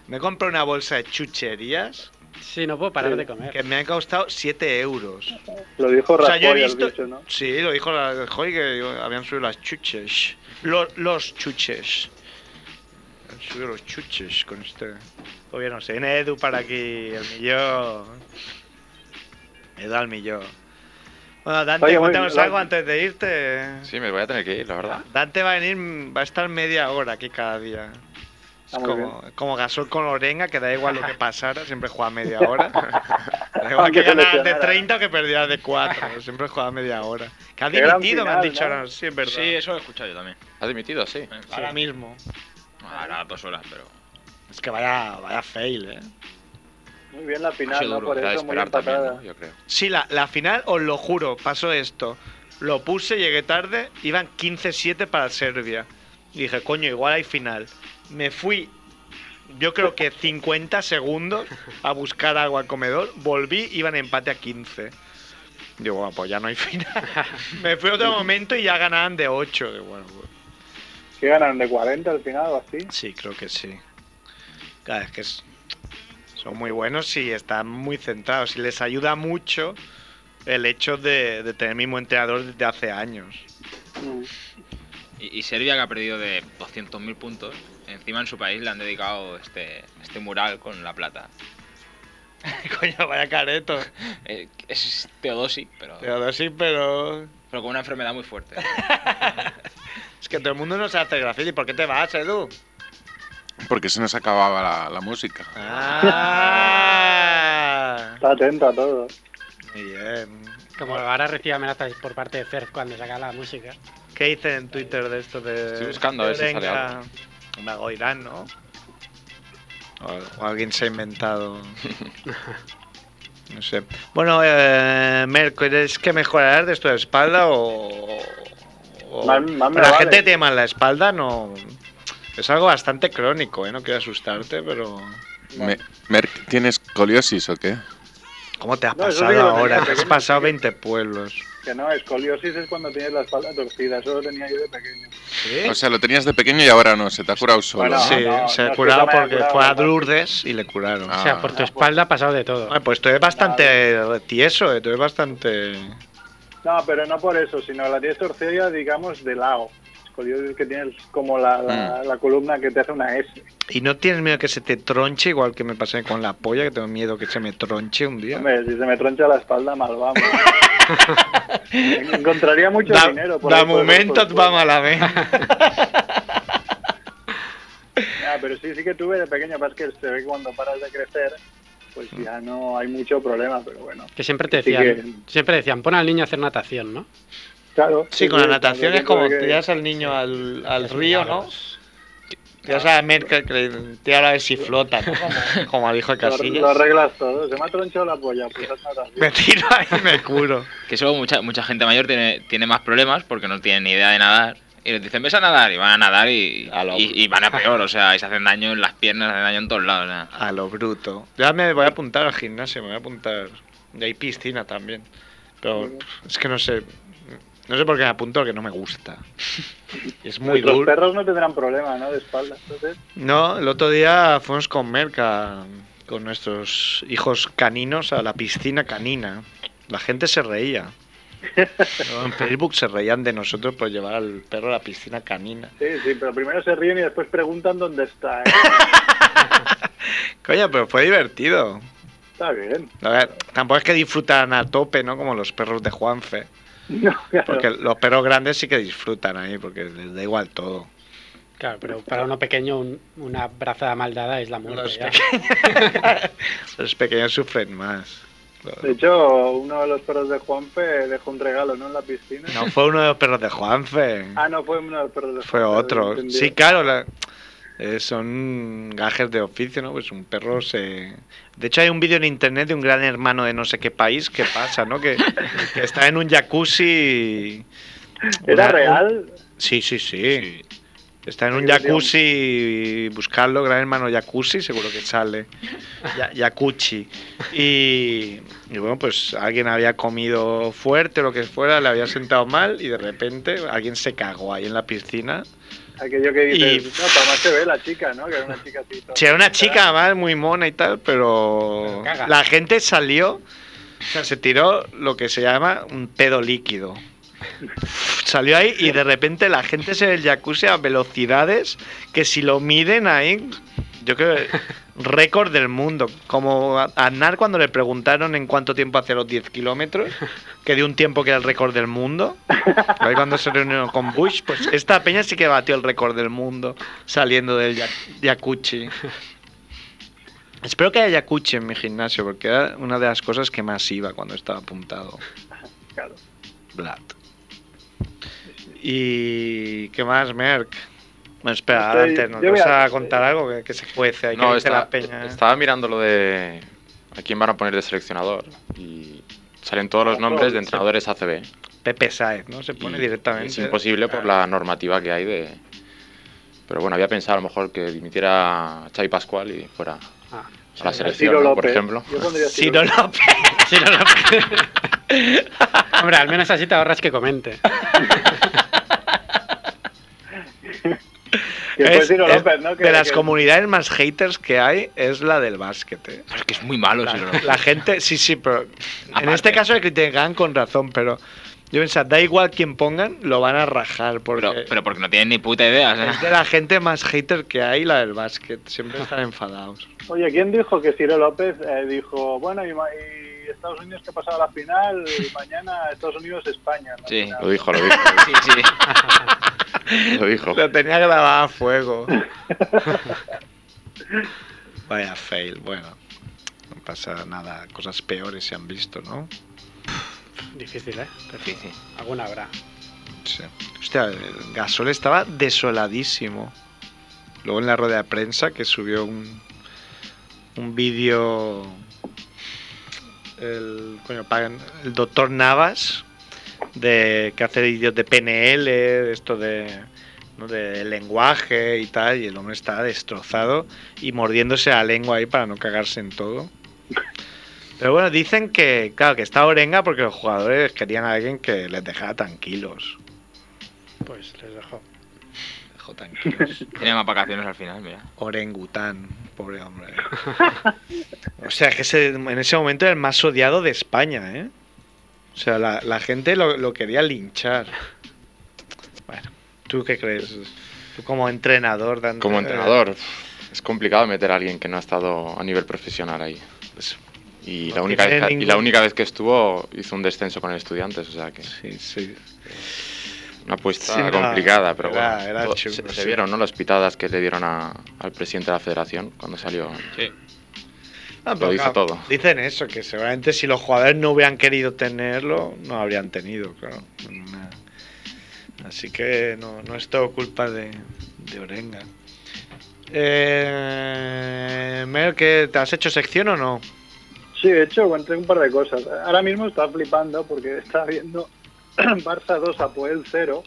Me compré una bolsa de chucherías Sí, no puedo parar Sí, de comer. que me han costado 7 euros. Lo dijo O sea, yo he Rajoy, visto. dicho, ¿no? Sí, lo dijo Rajoy que habían subido las chuches. Los, los chuches. Han subido los chuches con este gobierno. Se viene Edu para aquí, el millón. Edu al millón. Bueno, Dante, Oye, cuéntanos algo antes de irte. Sí, me voy a tener que ir, la verdad. Dante va a venir, va a estar media hora aquí cada día. Como, como Gasol con Orenga, que da igual lo que pasara, siempre juega media hora. Da igual Aunque que ganara de seleccionara. 30 o que perdiera de 4, siempre juega media hora. Que ha dimitido, me han dicho ¿no? ahora, sí, es verdad. Sí, eso lo he escuchado yo también. ¿Has dimitido? Sí. Ahora mismo. Ahora dos horas, pero. Es que vaya, vaya fail, eh. Muy bien la Ha final, ¿no? Por eso, muy también, empatada. ¿no? Yo creo. Sí, la, la final, os lo juro, pasó esto. Lo puse, llegué tarde, iban 15-7 para Serbia. Y dije, coño, igual hay final. Me fui, yo creo que 50 segundos a buscar algo al comedor. Volví, iban empate a 15. Digo, bueno, pues ya no hay final. Me fui otro momento y ya ganaban de 8. Digo, bueno, pues, ¿Qué ganaron de 40 al final o así? sí, creo que sí. Claro, es que es- son muy buenos y están muy centrados. Y les ayuda mucho el hecho de, de tener el mismo entrenador desde hace años. Mm. Y, y Serbia, que ha perdido de 200.000 puntos, encima en su país le han dedicado este, este mural con la plata. Coño, vaya careto. Eh, es Teodosi, pero, Pero sí, pero. pero con una enfermedad muy fuerte. Es que todo el mundo no se hace graffiti. ¿Por qué te vas, Edu? Porque se nos acababa la, la música. Ah, Está atento a todo. muy bien. Como ahora recibe amenazas por parte de Ferf cuando saca la música. ¿Qué dicen en Twitter de esto de. Estoy buscando a ver si sale ¿no? O, o alguien se ha inventado. No sé. Bueno, eh, Mer, ¿crees que mejorarás de tu espalda o.? o- Más- más me la vale. gente que tiene mal la espalda no. Es algo bastante crónico, ¿eh? No quiero asustarte, pero. Me- Merck, ¿tienes escoliosis o qué? ¿Cómo te has No, pasado ahora? Te has pasado sí que- 20 pueblos. Que no, escoliosis es cuando tienes la espalda torcida. Eso lo tenía yo de pequeño. O sea, lo tenías de pequeño y ahora no, se te ha curado solo. Sí, no, se ha curado porque curado, fue a. Lourdes y le curaron. Ah. O sea, por tu espalda ha pasado de todo. Ah, pues tú eres bastante tieso, eh, tú eres bastante... No, pero no por eso, sino la tienes torcida, digamos, de lado. Escoliosis que tienes como la, Mm. la, la columna que te hace una S. ¿Y no tienes miedo que se te tronche igual que me pasé con la polla, que tengo miedo que se me tronche un día? Hombre, si se me troncha la espalda, mal vamos. Encontraría mucho Da, dinero. por el momento cuerpo. et va malament. Ya, pero sí, sí que tuve de pequeño, pero es que se ve que cuando paras de crecer, pues ya no hay mucho problema, pero bueno. Que siempre te decían, siempre decían, pon al niño a hacer natación, ¿no? Claro. Sí, con la natación es como tiras al niño al, al río, ¿no? Tiras a Merkel que le tira a ver si flota, ¿no? Como, al hijo de Lo, lo Casillas. arreglas todo. Se me ha tronchado la polla, pues. Me tiro ahí y me curo. Que eso mucha, mucha gente mayor tiene, tiene más problemas porque no tienen ni idea de nadar. Y les dicen, ves a nadar, y van a nadar y, A lo- y, y van a peor, o sea, y se hacen daño en las piernas, se hacen daño en todos lados. o sea. A lo bruto. Ya me voy a apuntar al gimnasio, me voy a apuntar. Y hay piscina también. Pero es que no sé. No sé por qué me apunto, porque no me gusta. Es muy Los duro. perros no tendrán problema, ¿no? De espalda. Entonces, No, el otro día fuimos con Merca, con nuestros hijos caninos, a la piscina canina. La gente se reía. En Facebook se reían de nosotros por llevar al perro a la piscina canina. sí, sí, pero primero se ríen y después preguntan dónde está. ¿eh? Coño, pero fue divertido. Está bien. A ver, tampoco es que disfrutan a tope, ¿no? Como los perros de Juanfe. No, claro. Porque los perros grandes sí que disfrutan ahí, porque les da igual todo. Claro, pero para uno pequeño un- una brazada mal dada es la muerte. Los ya. Los pequeños sufren más. De hecho, uno de los perros de Juanfe dejó un regalo, ¿no? En la piscina. No fue uno de los perros de Juanfe. Ah, no, fue uno de los perros de Fue Juanfe. otro. entendí. Sí, claro. la- eh, son gajes de oficio, ¿no? Pues un perro se... De hecho, hay un vídeo en internet de un gran hermano de no sé qué país que pasa, ¿no? Que, que está en un jacuzzi... ¿Era una- real? Sí, sí, sí. Está en un jacuzzi, buscarlo, gran hermano jacuzzi, seguro que sale. Yacuchi. Y, y bueno, pues alguien había comido fuerte o lo que fuera, le había sentado mal y de repente alguien se cagó ahí en la piscina. Aquello que dices, Y- no, para más se ve la chica, ¿no? Que era una chica así. toda Sí, era una chica además muy mona y tal, pero la gente salió, o sea, se tiró lo que se llama un pedo líquido. Salió ahí y de repente la gente se ve el jacuzzi a velocidades que si lo miden ahí, yo creo que récord del mundo. Como a Aznar cuando le preguntaron en cuánto tiempo hace los 10 kilómetros, que dio un tiempo que era el récord del mundo. Ahí cuando se reunió con Bush, pues esta peña sí que batió el récord del mundo saliendo del jacuzzi. Espero que haya jacuzzi en mi gimnasio, porque era una de las cosas que más iba cuando estaba apuntado. Claro. Vlad. ¿Y qué más, Merck? Bueno, espera, Estoy- adelante, ¿nos vas a- a contar algo que, que se cuece? Hay que No, dice está- la peña. estaba mirando lo de a quién van a poner de seleccionador y salen todos los nombres de entrenadores ACB. Pepe Saez, ¿no? Se pone Y directamente. Es imposible por la normativa que hay de... Pero bueno, había pensado a lo mejor que dimitiera Xavi Pascual y fuera Ah, a la selección, Ciro ¿no? López. por ejemplo. Yo pondría Ciro Ciro López. No. Hombre, al menos así te ahorras que comente. Que fue Es- Ciro es López, ¿no? Que- de las que- comunidades más haters que hay es la del básquet. ¿eh? Es que es muy malo, La, Ciro López. la gente, sí, sí, pero en este caso le critican con razón, pero yo pensaba, da igual quién pongan, lo van a rajar porque Pero, pero porque no tienen ni puta idea. sea. es de la gente más hater que hay la del básquet. Siempre están enfadados. Oye, ¿quién dijo que Ciro López eh, dijo, bueno, y, ma- y Estados Unidos que ha pasado a la final, y mañana Estados Unidos-España? Sí. Final. Lo dijo, lo dijo. Sí, sí. Lo dijo. Lo tenía grabado a fuego. Vaya fail, bueno. No pasa nada, cosas peores se han visto, ¿no? Difícil, ¿eh? Pero sí. alguna habrá. Sí. Hostia, el Gasol estaba desoladísimo. Luego en la rueda de prensa que subió un, un vídeo el, coño, el doctor Navas de que hace vídeos de PNL, de esto de, ¿no? de lenguaje y tal, y el hombre está destrozado y mordiéndose la lengua ahí para no cagarse en todo. Pero bueno, dicen que, claro, que está Orenga porque los jugadores querían a alguien que les dejara tranquilos. Pues les dejo. Dejó tranquilos. Tiene más vacaciones al final, mira. Orengután, pobre hombre. O sea, que ese- en ese momento era el más odiado de España, ¿eh? O sea, la, la gente lo, lo quería linchar. Bueno, ¿tú qué crees? Tú como entrenador, Dan- Como eh, entrenador, es complicado meter a alguien que no ha estado a nivel profesional ahí. pues, Y No la, única vez, que- y la única vez que estuvo hizo un descenso con el estudiantes, o sea que sí, sí. Una apuesta Sí, complicada, pero era- bueno. era se, vieron ¿no? las pitadas que le dieron a- al presidente de la federación cuando salió. Sí. Ah, Lo dice claro, todo. Dicen eso, que seguramente si los jugadores no hubieran querido tenerlo, no habrían tenido, claro. Así que no, no es todo culpa de, de Orenga. Eh, Mer, ¿qué, ¿te has hecho sección o no? Sí, de hecho, encontré un par de cosas. Ahora mismo estaba flipando porque estaba viendo Barça 2 a Puel 0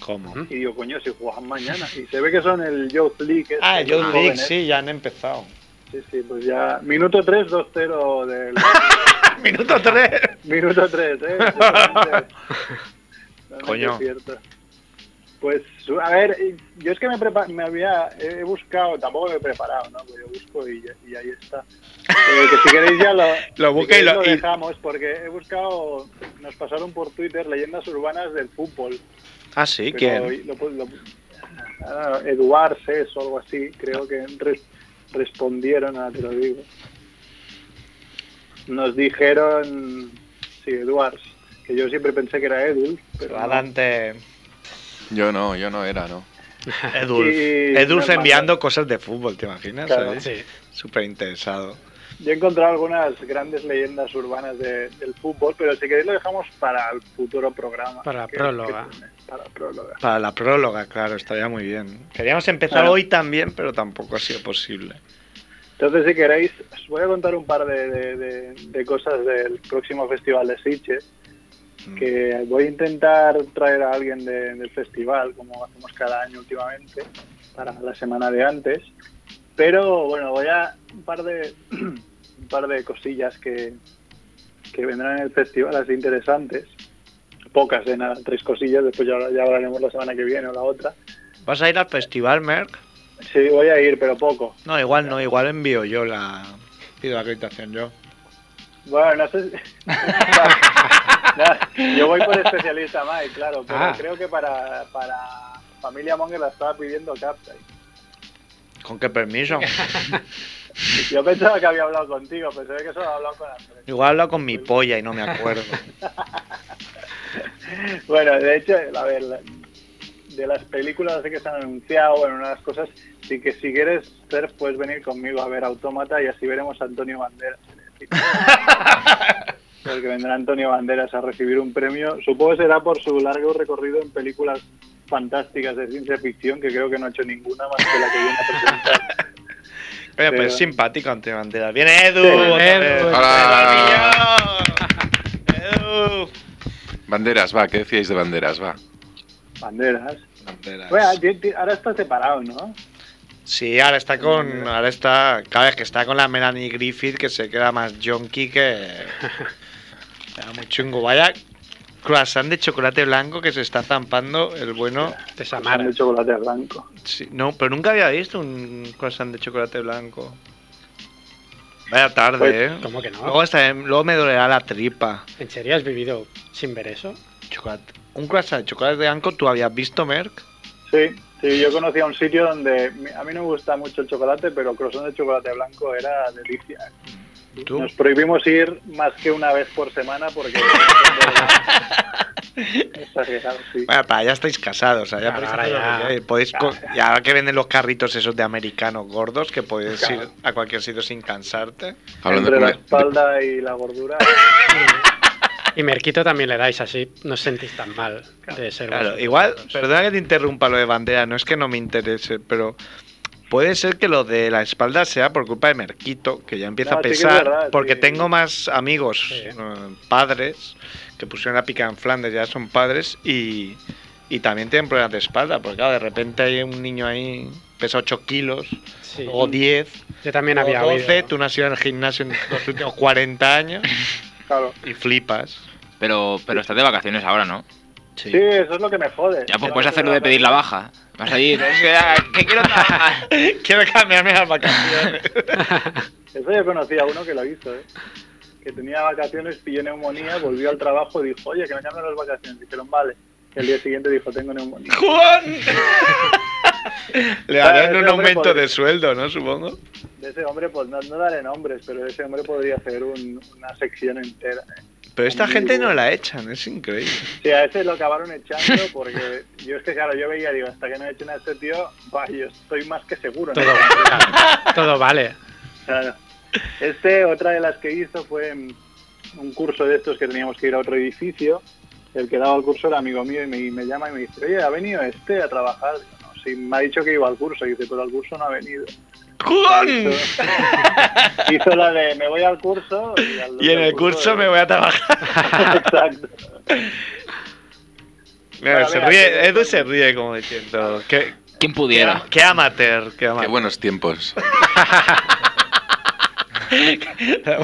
¿Cómo? y digo, coño, si juegan mañana. Y se ve que son el Youth League. este, Ah, los John League, jóvenes. sí, ya han empezado. Sí, sí, pues ya. Minuto 3, 2-0 del. Minuto 3. Minuto 3, ¿eh? Coño. cierto. Pues, a ver, yo es que me, prepa- me había he buscado, tampoco me he preparado, ¿no? Pues yo busco y, y ahí está. Eh, que si queréis ya lo, Lo si queréis lo- lo dejamos, porque he buscado, nos pasaron por Twitter leyendas urbanas del fútbol. Ah, sí, Pero ¿quién? ah, Eduard Ses o algo así, creo que res- respondieron, a te lo digo. Nos dijeron, sí, Eduard, que yo siempre pensé que era Edul, pero no. Yo no, yo no era, ¿no? Edulf. Y- Edulf no, enviando cosas de fútbol, ¿te imaginas? Claro. Sí. Súper interesado. Yo he encontrado algunas grandes leyendas urbanas de- del fútbol, pero si queréis lo dejamos para el futuro programa. Para la que- próloga. que- para la próloga. Para la próloga, claro, estaría muy bien. Queríamos empezar Claro. hoy también, pero tampoco ha sido posible. Entonces, si queréis, os voy a contar un par de, de- de- de cosas del próximo festival de Sitges. Que voy a intentar traer a alguien de- del festival, como hacemos cada año últimamente, para la semana de antes. Pero bueno, voy a un par de un par de cosillas que, que vendrán en el festival así interesantes. Pocas de nada, tres cosillas, después ya, ya hablaremos la semana que viene o la otra. ¿Vas a ir al festival, Merck? Sí, voy a ir, pero poco. No, igual no, igual envío yo la. Pido la acreditación yo. Bueno, no sé. No, yo voy por especialista Mike, claro, pero Ah. creo que para, para Familia Monger la estaba pidiendo Captain. ¿Con qué permiso? Yo pensaba que había hablado contigo, ve que solo ha hablado con Andrés. Igual he hablado con mi polla y no me acuerdo. Bueno, de hecho, a ver, de las películas que se han anunciado, bueno, una de las cosas, sí que si quieres ser, puedes venir conmigo a ver Autómata y así veremos a Antonio Banderas. Porque vendrá Antonio Banderas a recibir un premio. Supongo que será por su largo recorrido en películas fantásticas de ciencia ficción, que creo que no ha hecho ninguna más que la que viene a presentar. Oye, Pero- pues es simpático ante bandera. ¡Viene Edu! Edu. Hola. ¡Edu! Banderas, va, ¿qué decíais de banderas? Va. Banderas. Banderas. Ahora está separado, ¿no? Sí, ahora está con. Ahora está. Cada vez que está con la Melanie Griffith, que se queda más junkie que. Era muy chungo. Vaya croissant de chocolate blanco que se está zampando el bueno. De Samara. de chocolate blanco. Sí, no, pero nunca había visto un croissant de chocolate blanco. Vaya tarde, Pues, ¿eh? ¿Cómo que no? Luego, hasta- luego me dolerá la tripa. ¿En serio has vivido sin ver eso? Chocolate. Un croissant de chocolate blanco, ¿tú habías visto, Merck? Sí, sí, yo conocía un sitio donde a mí no me gusta mucho el chocolate, pero croissant de chocolate blanco era delicia. ¿Tú? Nos prohibimos ir más que una vez por semana porque... Sí. Bueno, para ya estáis casados, o sea, ya Claro, podéis ya. que. Podéis venden los carritos esos de americanos gordos, que puedes Claro. ir a cualquier sitio sin cansarte. Hablando Entre la de, de- espalda y la gordura. Y Merquito también le dais así, no os sentís tan mal de ser Claro, igual, perdona que te interrumpa lo de bandera, no es que no me interese, pero puede ser que lo de la espalda sea por culpa de Merquito, que ya empieza No, a sí pesar, verdad, porque sí. tengo más amigos, Sí. eh, padres, que pusieron la pica en Flandes, ya son padres, y, y también tienen problemas de espalda, porque claro, de repente hay un niño ahí, pesa 8 kilos, Sí. o 10, Yo también o había 12, oído. tú no has ido al gimnasio en los últimos 40 años, Claro. y flipas. Pero, pero estás de vacaciones ahora, ¿no? Sí, eso es lo que me jode. Ya, pues puedes hacerlo de pedir la baja. Vas a ir, es que, ah, que quiero trabajar. Quiero cambiarme las vacaciones. Eso yo conocí a uno que lo hizo, ¿eh? Que tenía vacaciones, pilló neumonía, volvió al trabajo y dijo, oye, que me cambien las vacaciones. Dijeron, vale. Y el día siguiente dijo, tengo neumonía. ¡Juan! Le harán un aumento podría- de sueldo, ¿no? Supongo. De ese hombre, pues no, no daré nombres, pero de ese hombre podría hacer un- una sección entera. ¿eh? Pero esta gente no la echan, es increíble. Sí, a ese lo acabaron echando porque yo es que, claro, yo veía, digo, hasta que no echen a este tío, va, yo estoy más que seguro. ¿no? Todo, todo vale. Claro. Este, otra de las que hizo fue mm, un curso de estos que teníamos que ir a otro edificio. El que daba el curso era amigo mío y me, me llama y me dice, oye, ¿ha venido este a trabajar? Digo, no, sí, me ha dicho que iba al curso. Y dice, pero al curso no ha venido. ¡Juan! Hizo, hizo la de, me voy al curso. Y, al- Y en el curso me voy a trabajar. Exacto. Mira, Bueno, se mira, ríe, que- Edu se ríe como diciendo. Qué, ¿Quién qué, pudiera? qué amateur, qué Qué amateur. buenos tiempos.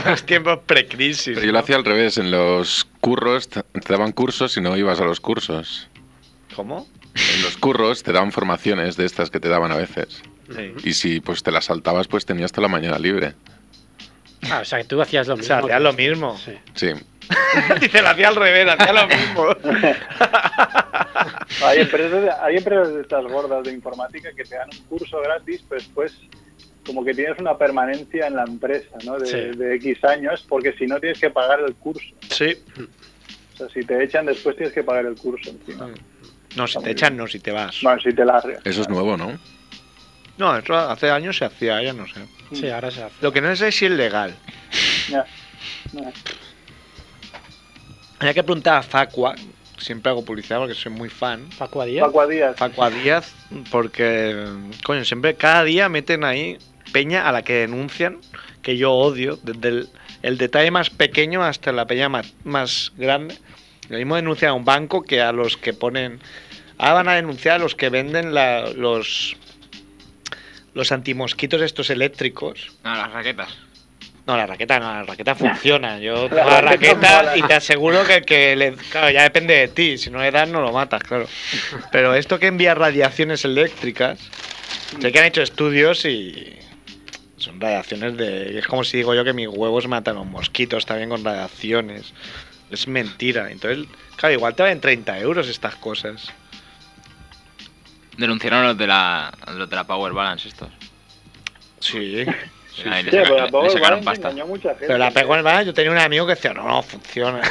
Buenos tiempos precrisis. Pero yo lo hacía al revés. En los curros te daban cursos y no ibas a los cursos. ¿Cómo? En los curros te daban formaciones de estas que te daban a veces. Sí. Y si pues te las saltabas, pues tenías toda la mañana libre. Ah, o sea, que tú hacías lo O mismo. sea, hacía que- lo mismo. Sí. Sí. Dice, lo hacía al revés, hacía lo mismo. Hay empresas, hay empresas de estas gordas de informática que te dan un curso gratis, pero después como que tienes una permanencia en la empresa, ¿no? De, Sí. de X años, porque si no tienes que pagar el curso. Sí. O sea, si te echan después tienes que pagar el curso encima. No, si te echan, no, si te vas. Bueno, si te largas. Eso es nuevo, ¿no? No, eso hace años se hacía, ya no sé. Sí, ahora se hace. Lo que no sé es si es legal. Ya. Hay que preguntar a Facua, siempre hago publicidad porque soy muy fan. Paco Díaz. Paco Díaz. Facua Díaz, porque, coño, siempre, cada día meten ahí peña a la que denuncian, que yo odio, desde el, el detalle más pequeño hasta la peña más, más grande. Lo mismo denuncian a un banco que a los que ponen... Ahora van a denunciar a los que venden la- los, los antimosquitos estos eléctricos. No, las raquetas. No, la raqueta no, la raqueta funciona. Yo La tengo la raqueta y te aseguro que, que le, claro, ya depende de ti. Si no le das, no lo matas, claro. Pero esto que envía radiaciones eléctricas, sé que han hecho estudios y son radiaciones de. Es como si digo yo que mis huevos matan a los mosquitos también con radiaciones. Es mentira. Entonces, claro, igual te valen 30 euros estas cosas. Denunciaron a los de la, a los de la Power Balance estos. Sí. Ahí le Sí, saca- pero la le Power sacaron Balance pasta. engañó a mucha gente. Pero la pegó en el bar, yo tenía un amigo que decía, no, no, funciona.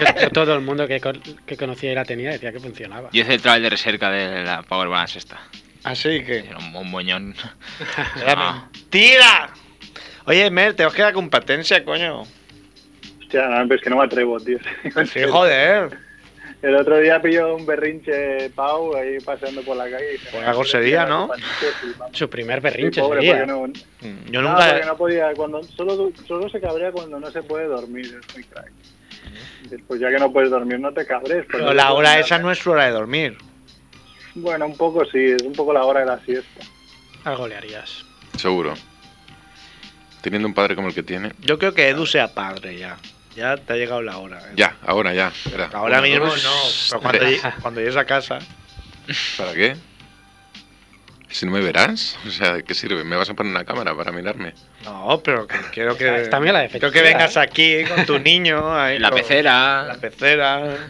Yo, yo todo el mundo que, con- que conocía y la tenía decía que funcionaba. Yo hice el trabajo de recerca de la Power Balance esta. Así que. Era un, un moñón. Era Ah. mentira. Oye, Mer, tenemos que dar competencia, coño. Hostia, no, pero es que no me atrevo, tío. Sí, joder. El otro día pilló un berrinche Pau ahí paseando por la calle. Pues algo sería, ¿no? Sí. Su primer Sí, berrinche pobre, sería. porque no, Mm, Yo nunca. porque no podía, cuando solo, solo se cabrea cuando no se puede dormir, es muy crack. Pues ya que no puedes dormir, no te cabres. Pero no la hora dormir. esa no es su hora de dormir. Bueno, un poco sí, es un poco la hora de la siesta. Algo le harías. Seguro. Teniendo un padre como el que tiene. Yo creo que Edu sea padre ya. Ya te ha llegado la hora. ¿eh? Ya, ahora ya. espera. Ahora Uno, mismo dos, no. Pero cuando, tres. lle- cuando llegues a casa. ¿Para qué? Si no me verás, o sea, ¿de qué sirve? ¿Me vas a poner una cámara para mirarme? No, pero que quiero que. Está bien la de Quiero que vengas ¿eh? aquí con tu niño. Ahí la con- pecera. La pecera.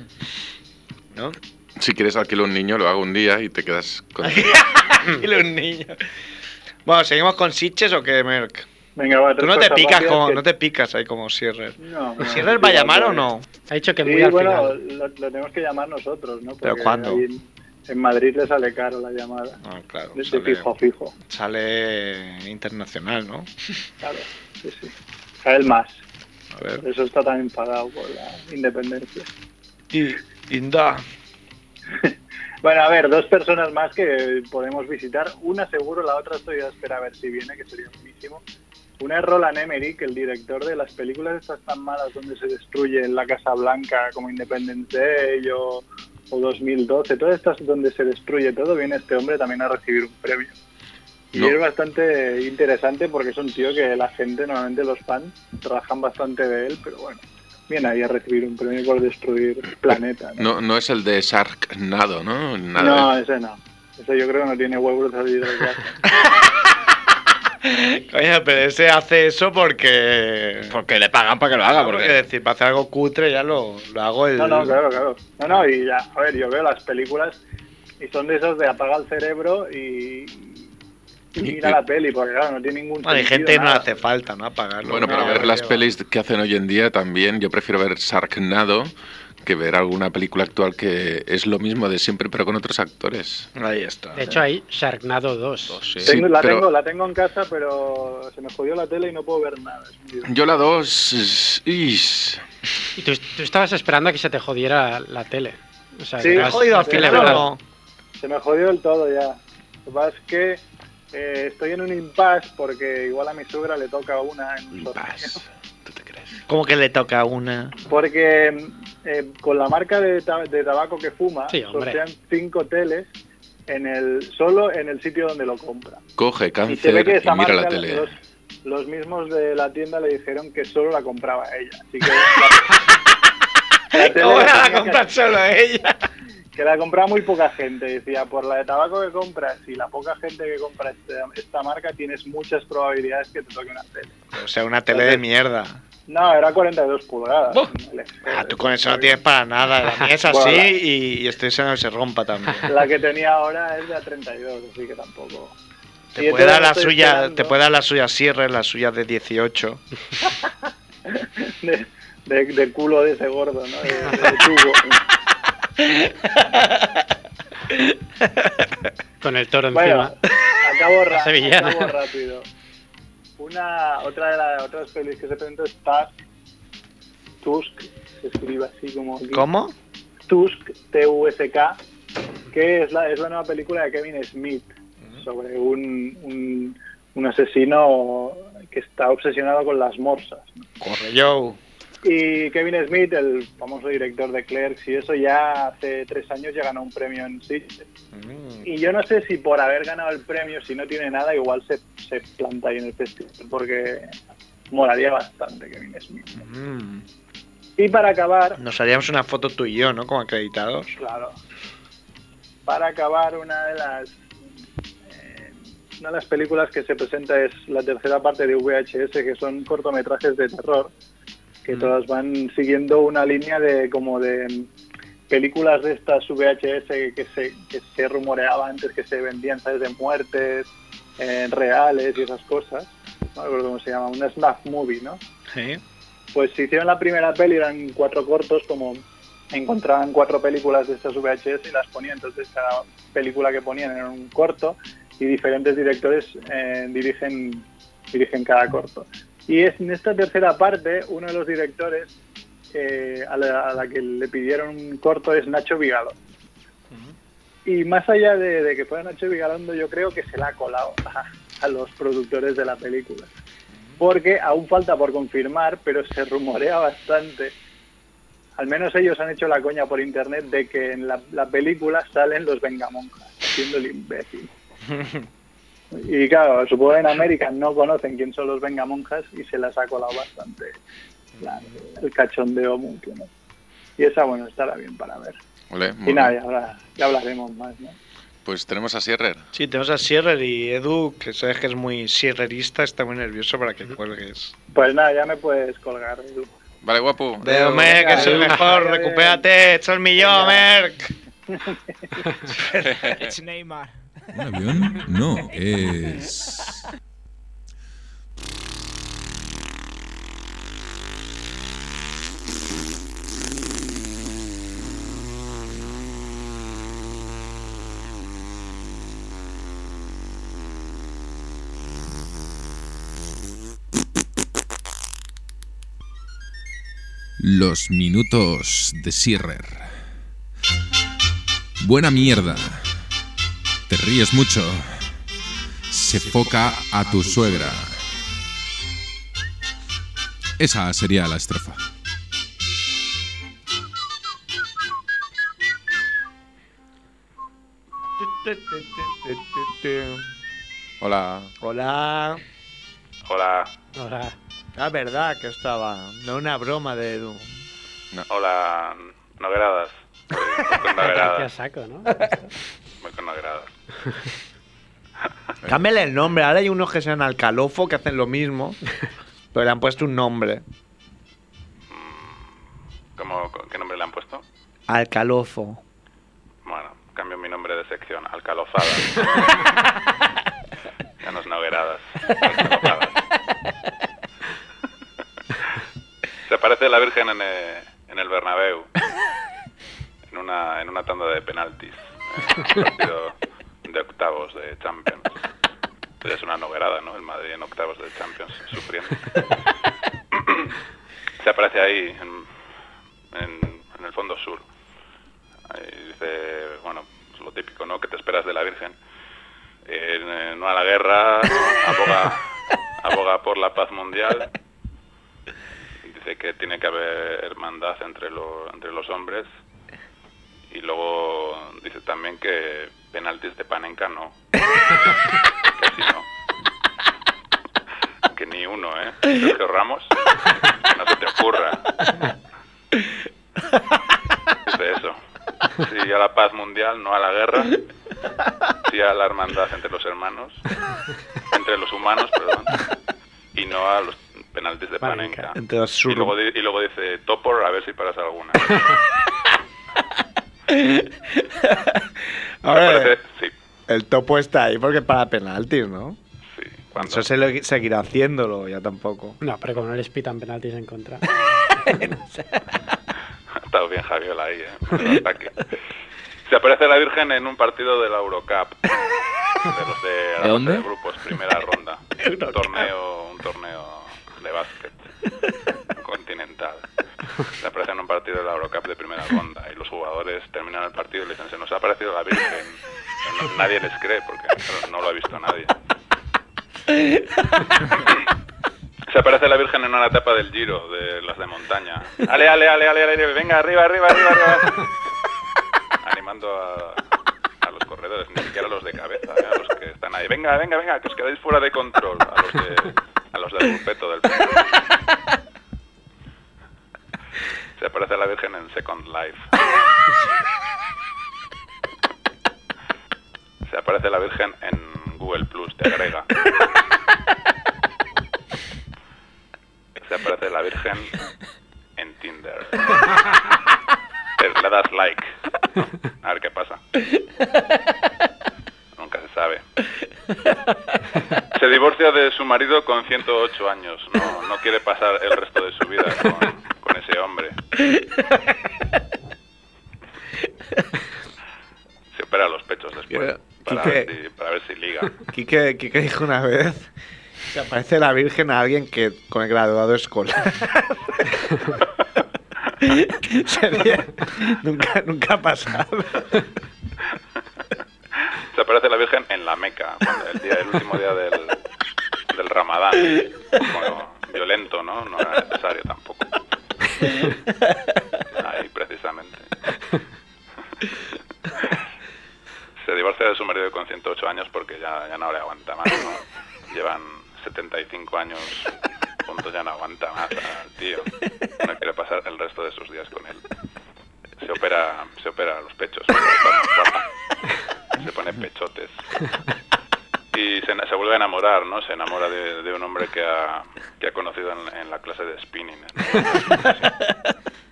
¿No? Si quieres alquilar un niño, lo hago un día y te quedas con... Dile un niño. Bueno, ¿seguimos con Sitches o qué, Merck? Venga, va, Tú no te picas rápidas como, que- no te picas ahí como Sierrer. No, no, ¿Sierrer sí, va a llamar no, o no? Ha dicho que Sí, muy al bueno, final. lo, lo tenemos que llamar nosotros, ¿no? ¿Pero cuándo? ahí En, Madrid le sale caro la llamada. Ah, claro. De, de Sale, fijo a fijo. sale internacional, ¿no? Claro, sí, sí. A él más. A ver. Eso está tan enfadado por la independencia. Y, Inda. Bueno, a ver, dos personas más que podemos visitar. Una seguro, la otra estoy a esperar a ver si viene, que sería buenísimo. Una es Roland Emmerich, el director de las películas estas tan malas donde se destruye la Casa Blanca como Independence Day o, o 2012. Todas estas donde se destruye todo, viene este hombre también a recibir un premio. Y No. es bastante interesante porque es un tío que la gente, normalmente los fans, trabajan bastante de él, pero bueno, viene ahí a recibir un premio por destruir el planeta. ¿no? No, no es el de Sharknado, ¿no? Nada. No, ese no. Ese yo creo que no tiene huevos de salir de casa. Coño, pero ese hace eso porque. Porque le pagan para que lo haga. Porque Porque... decir, para hacer algo cutre ya lo, lo hago el. No, no, claro, claro. No, no, y ya, a ver, yo veo las películas y son de esos de apaga el cerebro y, y mira la peli, porque claro, no tiene ningún Bueno, hay sentido, gente que no hace falta, ¿no? Apagarlo. Bueno, pero No, ver las pelis que hacen hoy en día también, yo prefiero ver Sharknado que ver alguna película actual que es lo mismo de siempre pero con otros actores. Ahí está. De hecho, hay Sharknado 2. Sí, Tengo- la, pero tengo, la tengo en casa, pero se me jodió la tele y no puedo ver nada. Yo la 2... is- Y tú, tú estabas esperando a que se te jodiera la tele. O sea, Sí, vas- Jodido al final. Se me jodió del todo ya. Lo que pasa es que eh, estoy en un impasse porque igual a mi suegra le toca una en un. Paz. ¿Tú te crees? ¿Cómo que le toca una? Porque eh, con la marca de, ta- de tabaco que fuma, Sí, sortean cinco teles en el solo en el sitio donde lo compra. Coge Y se ve cáncer que y esa mira la tele. los, los mismos de la tienda le dijeron que solo la compraba ella. Así que la, la tele ¿Cómo la la solo ella? que, la compraba muy poca gente. Decía, por la de tabaco que compras y la poca gente que compra este- esta marca, tienes muchas probabilidades que te toque una tele. O sea, una tele de mierda. No, era 42 pulgadas. Ah, tú con eso no tienes para nada. La mía es así Bueno, la- y, y estoy deseando que se rompa también. La que tenía ahora es de a 32, así que tampoco. Te puede entonces dar la suya, esperando te puede dar la suya Sierra, la suya de 18. De, de- de culo de ese gordo, ¿no? De, de tubo. Con el toro Bueno, encima. acabo, acabo rápido. Una, otra de las otras pelis que se presentó es Tusk. Tusk, se escribe así como... aquí. ¿Cómo? Tusk, T-U-S-K, que es la, es la nueva película de Kevin Smith sobre un, un, un asesino que está obsesionado con las morsas. Corre Joe. Y Kevin Smith, el famoso director de Clerks y eso, ya hace tres años ya ganó un premio en Sitges. Y yo no sé si por haber ganado el premio, si no tiene nada, igual se, se planta ahí en el festival, porque molaría bastante Kevin Smith. Mm. Y para acabar, Nos haríamos una foto tú y yo, ¿no? Como acreditados. claro, para acabar una de las eh, una de las películas que se presenta es la tercera parte de VHS, que son cortometrajes de terror, que Mm. todas van siguiendo una línea de como de películas de estas VHS que se, que se rumoreaba antes que se vendían, ¿sabes? De muertes eh, reales y esas cosas. No me acuerdo cómo se llama, una snuff movie, ¿no? Sí. Pues se hicieron la primera peli, eran cuatro cortos, como encontraban cuatro películas de estas VHS y las ponían. Entonces, cada película que ponían era un corto y diferentes directores eh, dirigen, dirigen cada corto. Y es, en esta tercera parte, uno de los directores eh, a, la, a la que le pidieron un corto es Nacho Vigalo. Y más allá de, de que fuera Nacho Vigalondo, yo creo que se la ha colado a, a los productores de la película porque aún falta por confirmar, pero se rumorea bastante. Al menos ellos han hecho la coña por internet de que en la, la película salen los Vengamonjas, haciendo el imbécil. Y claro, supongo que en América no conocen quién son los Vengamonjas y se las ha colado bastante la- el cachondeo mucho, ¿no? Y esa, bueno, estará bien para ver. Muy Y nada, ya, habla- ya hablaremos más, ¿no? Pues tenemos a Sierrer. Sí, tenemos a Sierrer y Edu, que sabes que es muy sierrerista, está muy nervioso para que cuelgues. Pues nada, ya me puedes colgar, Edu. Vale, guapo. Veo, Merck, es el Venga, mejor, recupérate, echa el millón, Merck. It's Neymar. ¿Un avión? No, es... Los minutos de Sirrer. Buena mierda. Ríes mucho. Se foca a tu suegra. Esa sería la estrofa. Hola. Hola. Hola. Hola. Ah, verdad que estaba. No una broma de Edu. Hola, Nogueradas. Voy con Nogueradas. saco, ¿no? Voy con Nogueradas. Cámbiale el nombre. Ahora hay unos que se llaman Alcalofo que hacen lo mismo, pero le han puesto un nombre. ¿Cómo, ¿Qué nombre le han puesto? Alcalofo. Bueno, cambio mi nombre de sección. Alcalofada. ya no es Nogueradas. Alcalofadas. Se aparece la Virgen en, eh, en el Bernabéu. En una, en una tanda de penaltis. En un partido de octavos de Champions. Ya es una noguerada, ¿no? El Madrid en octavos de Champions sufriendo. Se aparece ahí, en, en- en el fondo sur. Ahí dice, bueno, es lo típico, ¿no? Que te esperas de la Virgen. Eh, no a la guerra, aboga, aboga por la paz mundial. Dice que tiene que haber hermandad entre, lo- entre los hombres. Y luego dice también que penaltis de Panenka no. Así no. Que ni uno, ¿eh? Sergio Ramos. Que no se te ocurra. Dice eso. Sí a la paz mundial, no a la guerra. Sí a la hermandad entre los hermanos. Entre los humanos, perdón. Y no a los penaltis de Panenka. Entre los Y luego, y luego dice, Topor, a ver si paras alguna. Ahora, parece- sí. El topo está ahí porque para penaltis, ¿no? Sí. ¿cuándo? Eso se lo seguirá haciéndolo, ya tampoco. No, pero como no les pitan penaltis en contra. Ha estado bien Javiola ahí, ¿eh? Se aparece la Virgen en un partido de la Eurocup. De los de, la ¿De dónde? de grupos, primera ronda. un torneo, un torneo de básquet. Se aparece en un partido de la Eurocup de primera ronda y los jugadores terminan el partido y le dicen, se nos ha aparecido la Virgen. No- nadie les cree porque no- no lo ha visto nadie. Se aparece la Virgen en una etapa del Giro, de las de montaña. Ale, ale, ale, ale, ale, venga, arriba, arriba, arriba, arriba. Animando a, a los corredores, ni siquiera a los de cabeza, ¿eh? a los que están ahí. Venga, venga, venga, que os quedáis fuera de control. A los, de, a los del grupeto del Se aparece la Virgen en Second Life. Se aparece la Virgen en Google Plus, te agrega. Se aparece la Virgen en Tinder. Te- Le das like. A ver qué pasa. Nunca se sabe. Se divorcia de su marido con 108 años. No, no quiere pasar el resto de su vida con. Se opera los pechos después. Para Quique. ver, si, para ver si liga. Quique, Quique dijo una vez se aparece la Virgen a alguien que con el graduado escolar. Sería- nunca, nunca ha pasado. Se aparece la Virgen en la Meca, el, día, el último día del, del Ramadán. Como violento, ¿no? No era necesario tampoco. Ahí, precisamente. Se divorcia de su marido con 108 años porque ya, ya no le aguanta más, ¿no? Llevan 75 años juntos, ya no aguanta más al tío. No quiere pasar el resto de sus días con él. Se opera, se opera los pechos. está muy guapa se pone pechotes. Y se, se vuelve a enamorar, ¿no? Se enamora de, de un hombre que ha, que ha conocido en, en la clase de spinning. ¿no?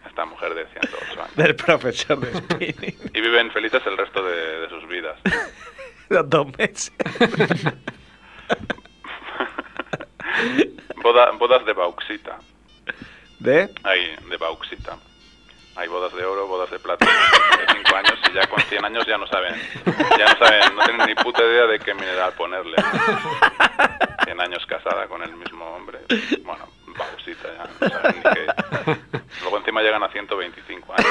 Esta mujer de 108 años. Del profesor de spinning. Y viven felices el resto de, de sus vidas. Los dos meses. Boda- bodas de bauxita. ¿De? Hay de bauxita. Hay bodas de oro, bodas de plata de 5 años y ya con 100 años ya no saben, ya no saben, no tienen ni puta idea de qué mineral ponerle. 100 años casada con el mismo hombre. Bueno, pausita ya, no saben ni qué. Luego encima llegan a 125 años,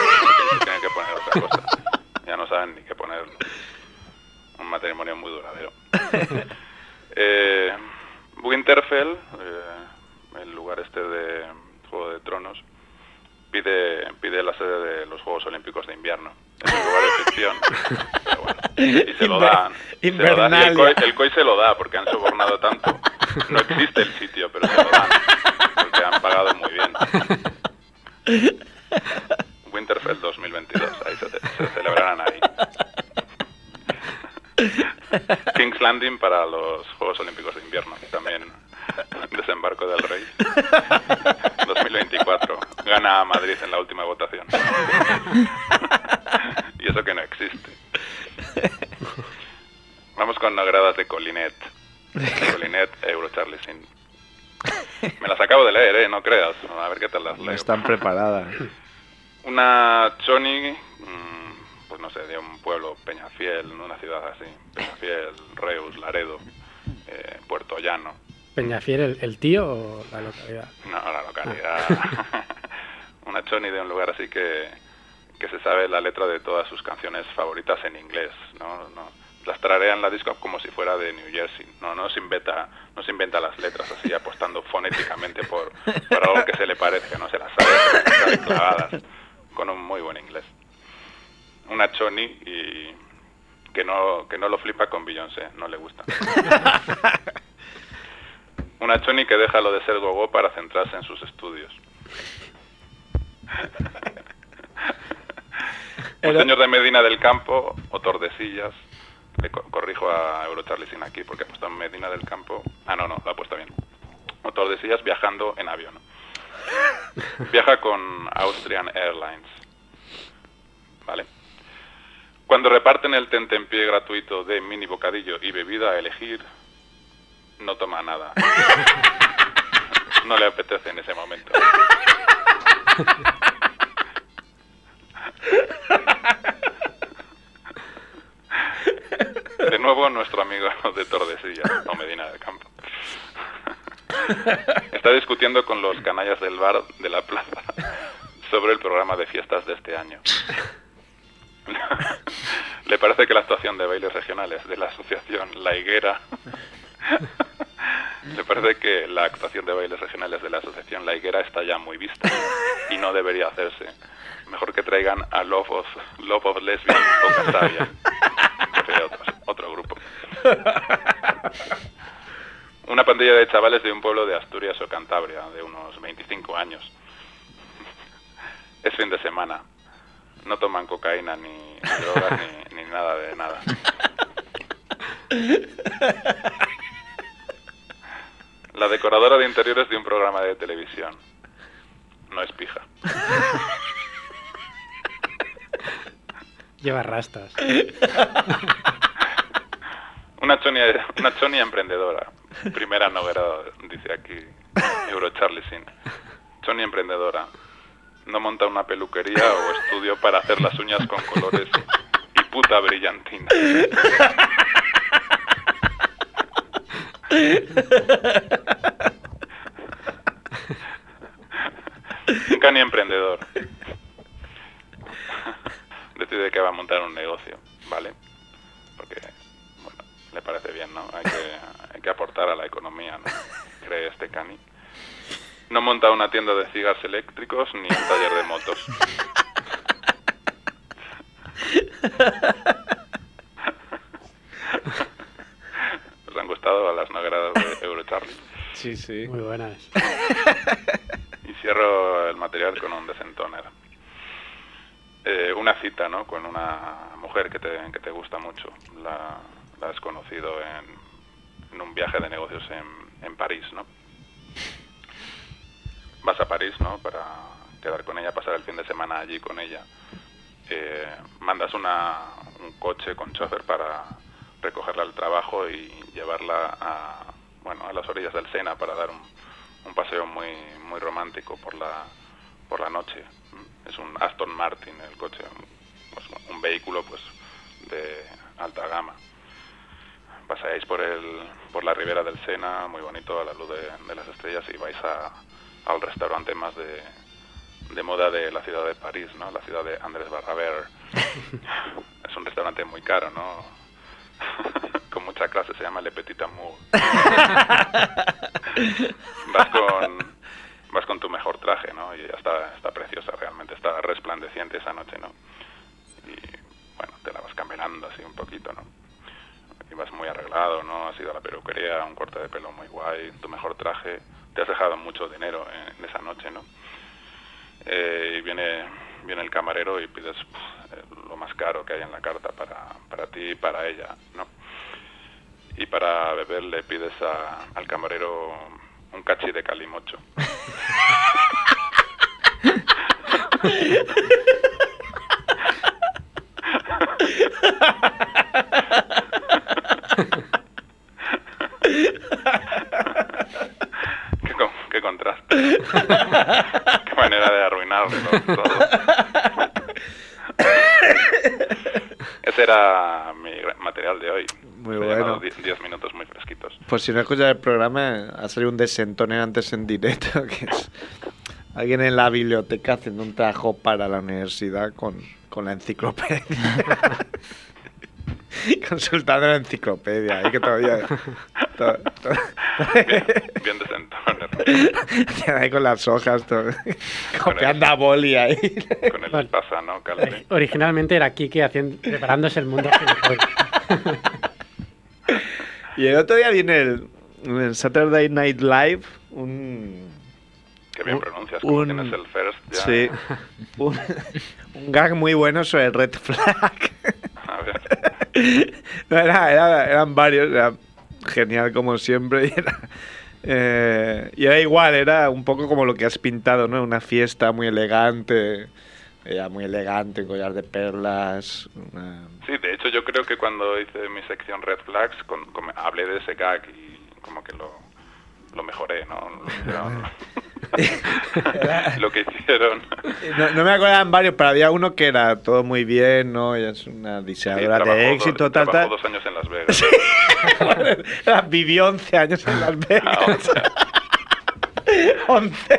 y tienen que poner otra cosa. Ya no saben ni qué poner. Un matrimonio muy duradero. Eh, Winterfell, eh, el lugar este de Juego de Tronos, pide, pide la sede de los Juegos Olímpicos de Invierno. Es un lugar de ficción. pero bueno, y se lo Inver- dan. Y. COI, el COI se lo da porque han sobornado tanto. No existe el sitio, pero se lo dan. Porque han pagado muy bien. Winterfell 2022, ahí se, se celebrarán ahí. King's Landing para los Juegos Olímpicos de Invierno, también desembarco del Rey. 2024, gana Madrid en la última votación. Están preparadas. Una Choni, mm, pues no sé, de un pueblo, Peñafiel, una ciudad así. Peñafiel, Reus, Laredo, eh, Puerto Llano. ¿Peñafiel el, el tío o la localidad? No, la localidad. una Choni de un lugar así que, que se sabe la letra de todas sus canciones favoritas en inglés, ¿no? no las tararea en la disco como si fuera de New Jersey. No, no se inventa, no se inventa las letras así apostando fonéticamente por, por algo que se le parezca, no se las sabe, se las sabe clavadas con un muy buen inglés. Una Choni y que no que no lo flipa con Beyoncé, no le gusta. Una Choni que deja lo de ser gogo para centrarse en sus estudios. Un señor de Medina del Campo o Tordesillas. Le co- corrijo a Eurocharlie sin aquí porque ha puesto en Medina del Campo. Ah, no, no, lo ha puesto bien. O Tordesillas viajando en avión. Viaja con Austrian Airlines. ¿Vale? Cuando reparten el tentempié gratuito de mini bocadillo y bebida a elegir, no toma nada. No le apetece en ese momento. De nuevo nuestro amigo de Tordesillas, o Medina del Campo. Está discutiendo con los canallas del bar de la plaza sobre el programa de fiestas de este año. Le parece que la actuación de bailes regionales de la asociación La Higuera le parece que la actuación de bailes regionales de la asociación La Higuera está ya muy vista y no debería hacerse. Mejor que traigan a Love of, Love of Lesbian o. Otro grupo. Una pandilla de chavales de un pueblo de Asturias o Cantabria, de unos 25 años. Es fin de semana. No toman cocaína ni, ni drogas ni nada de nada. La decoradora de interiores de un programa de televisión. No es pija. Lleva rastas. Una chonia, una chonia emprendedora. Primera novedad, dice aquí Eurocharlie Sin. Chonia emprendedora. No monta una peluquería o estudio para hacer las uñas con colores y puta brillantina. Un cani emprendedor. Decide que va a montar un negocio, ¿vale? Porque, bueno, le parece bien, ¿no? Hay que, hay que aportar a la economía, ¿no? Cree este cani. No monta una tienda de cigarros eléctricos ni un taller de motos. ¿Os han gustado a las nogueradas de Eurocharlie? Sí, sí. Muy buenas. Y cierro el material con un decentoner. Eh, una cita, ¿no? Con una mujer que te, que te gusta mucho. La, has conocido en, en un viaje de negocios en, en París, ¿no? Vas a París, ¿no? Para quedar con ella, pasar el fin de semana allí con ella. Eh, mandas una, un coche con chofer para recogerla al trabajo y llevarla a, bueno, a las orillas del Sena para dar un, un paseo muy muy romántico por la por la noche es un Aston Martin el coche pues, un vehículo pues de alta gama pasáis por el por la ribera del Sena muy bonito a la luz de, de las estrellas y vais a al restaurante más de, de moda de la ciudad de París, ¿no? La ciudad de Andrés Barraver. es un restaurante muy caro, ¿no? con mucha clase, se llama Le Petit Amour. vas con vas con tu mejor traje, ¿no? Y ya está, está preciosa realmente, está resplandeciente esa noche, ¿no? Y bueno, te la vas caminando así un poquito, ¿no? Y vas muy arreglado, ¿no? Has ido a la peluquería, un corte de pelo muy guay, tu mejor traje. Te has dejado mucho dinero en, esa noche, ¿no? Eh, y viene, viene el camarero y pides pf, eh, lo más caro que hay en la carta para, para ti y para ella, ¿no? Y para beber le pides al camarero un cachi de calimocho. qué, con- qué contraste. qué manera de arruinarlo todo. Ese era mi material de hoy. Muy He bueno. llamado die- 10 minutos muy fresquitos. Por si no escuchas el programa, ha salido un desentone antes en directo, que es alguien en la biblioteca haciendo un trabajo para la universidad con, con la enciclopedia. Consultando la enciclopedia, ahí que todavía... to- to- Bien desentone. ahí con las hojas, todo, copiando a boli ahí. Con el pasa, ¿no? Calde. Originalmente era Kike haciendo, preparándose el mundo. Y el otro día viene el, el Saturday Night Live, un... Qué bien un- pronuncias, como un- tienes el first ya. Sí. un, un gag muy bueno sobre el red flag. A ver. No, era- era- eran varios, era genial como siempre. Y era, eh, y era igual, era un poco como lo que has pintado, ¿no? Una fiesta muy elegante, ella muy elegante, collar de perlas. una- Sí, de hecho yo creo que cuando hice mi sección Red Flags con- con- hablé de ese gag y como que lo, lo mejoré, ¿no? Lo que hicieron. No, no me acuerdo, eran varios, pero había uno que era todo muy bien, ¿no? Ella es una Sí, diseñadora trabajó de éxito, tal, tal. dos años en Las Vegas. Era- Vivió 11 años en Las Vegas. 11.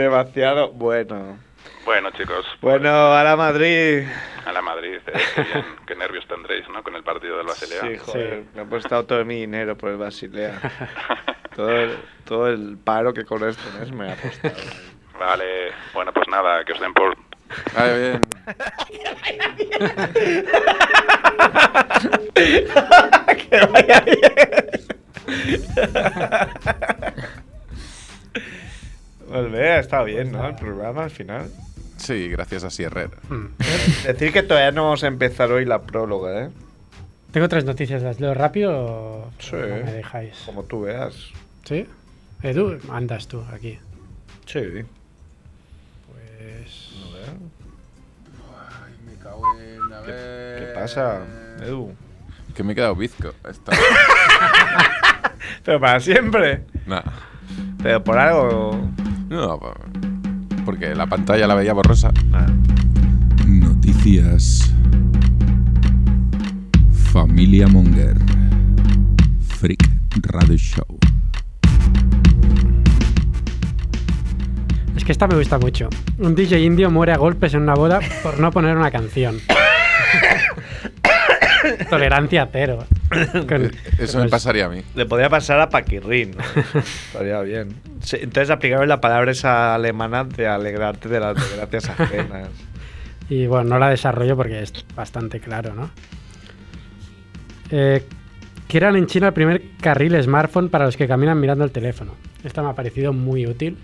Demasiado bueno. Bueno, chicos, Bueno, a la Madrid. a la Madrid, eh, qué, bien, qué nervios tendréis, ¿no? Con el partido del Basilea. Sí, joder, me he puesto todo mi dinero por el Basilea. todo, el, todo el paro que con este mes me ha apostado. Vale, bueno, pues nada, que os den por... Bien. que vaya bien. Pues ha estado bien, ¿no? El programa al final. Sí, gracias a Sierrer. Decir que todavía no vamos a empezar hoy la próloga, ¿eh? Tengo tres noticias, ¿las leo rápido o Sí. no me dejáis? Como tú veas. ¿Sí? Edu, andas tú aquí. Sí. Pues... A ver. Ay, me cago en... A ver... ¿Qué pasa, Edu? Que me he quedado bizco. Está... Pero para siempre. Nah. Pero por algo. No, po- porque la pantalla la veía borrosa. Ah. Noticias. Familia Monger. Freak Radio Show. Es que esta me gusta mucho. Un DJ indio muere a golpes en una boda por no poner una canción. Tolerancia cero. Con- Eso me pasaría a mí. Le podría pasar a Paquirrín. ¿no? Estaría bien. Sí, entonces aplicar la palabra esa alemana de alegrarte de las desgracias ajenas. Y bueno, no la desarrollo porque es bastante claro, ¿no? Eh, crean en China el primer carril smartphone para los que caminan mirando el teléfono. Esta me ha parecido muy útil.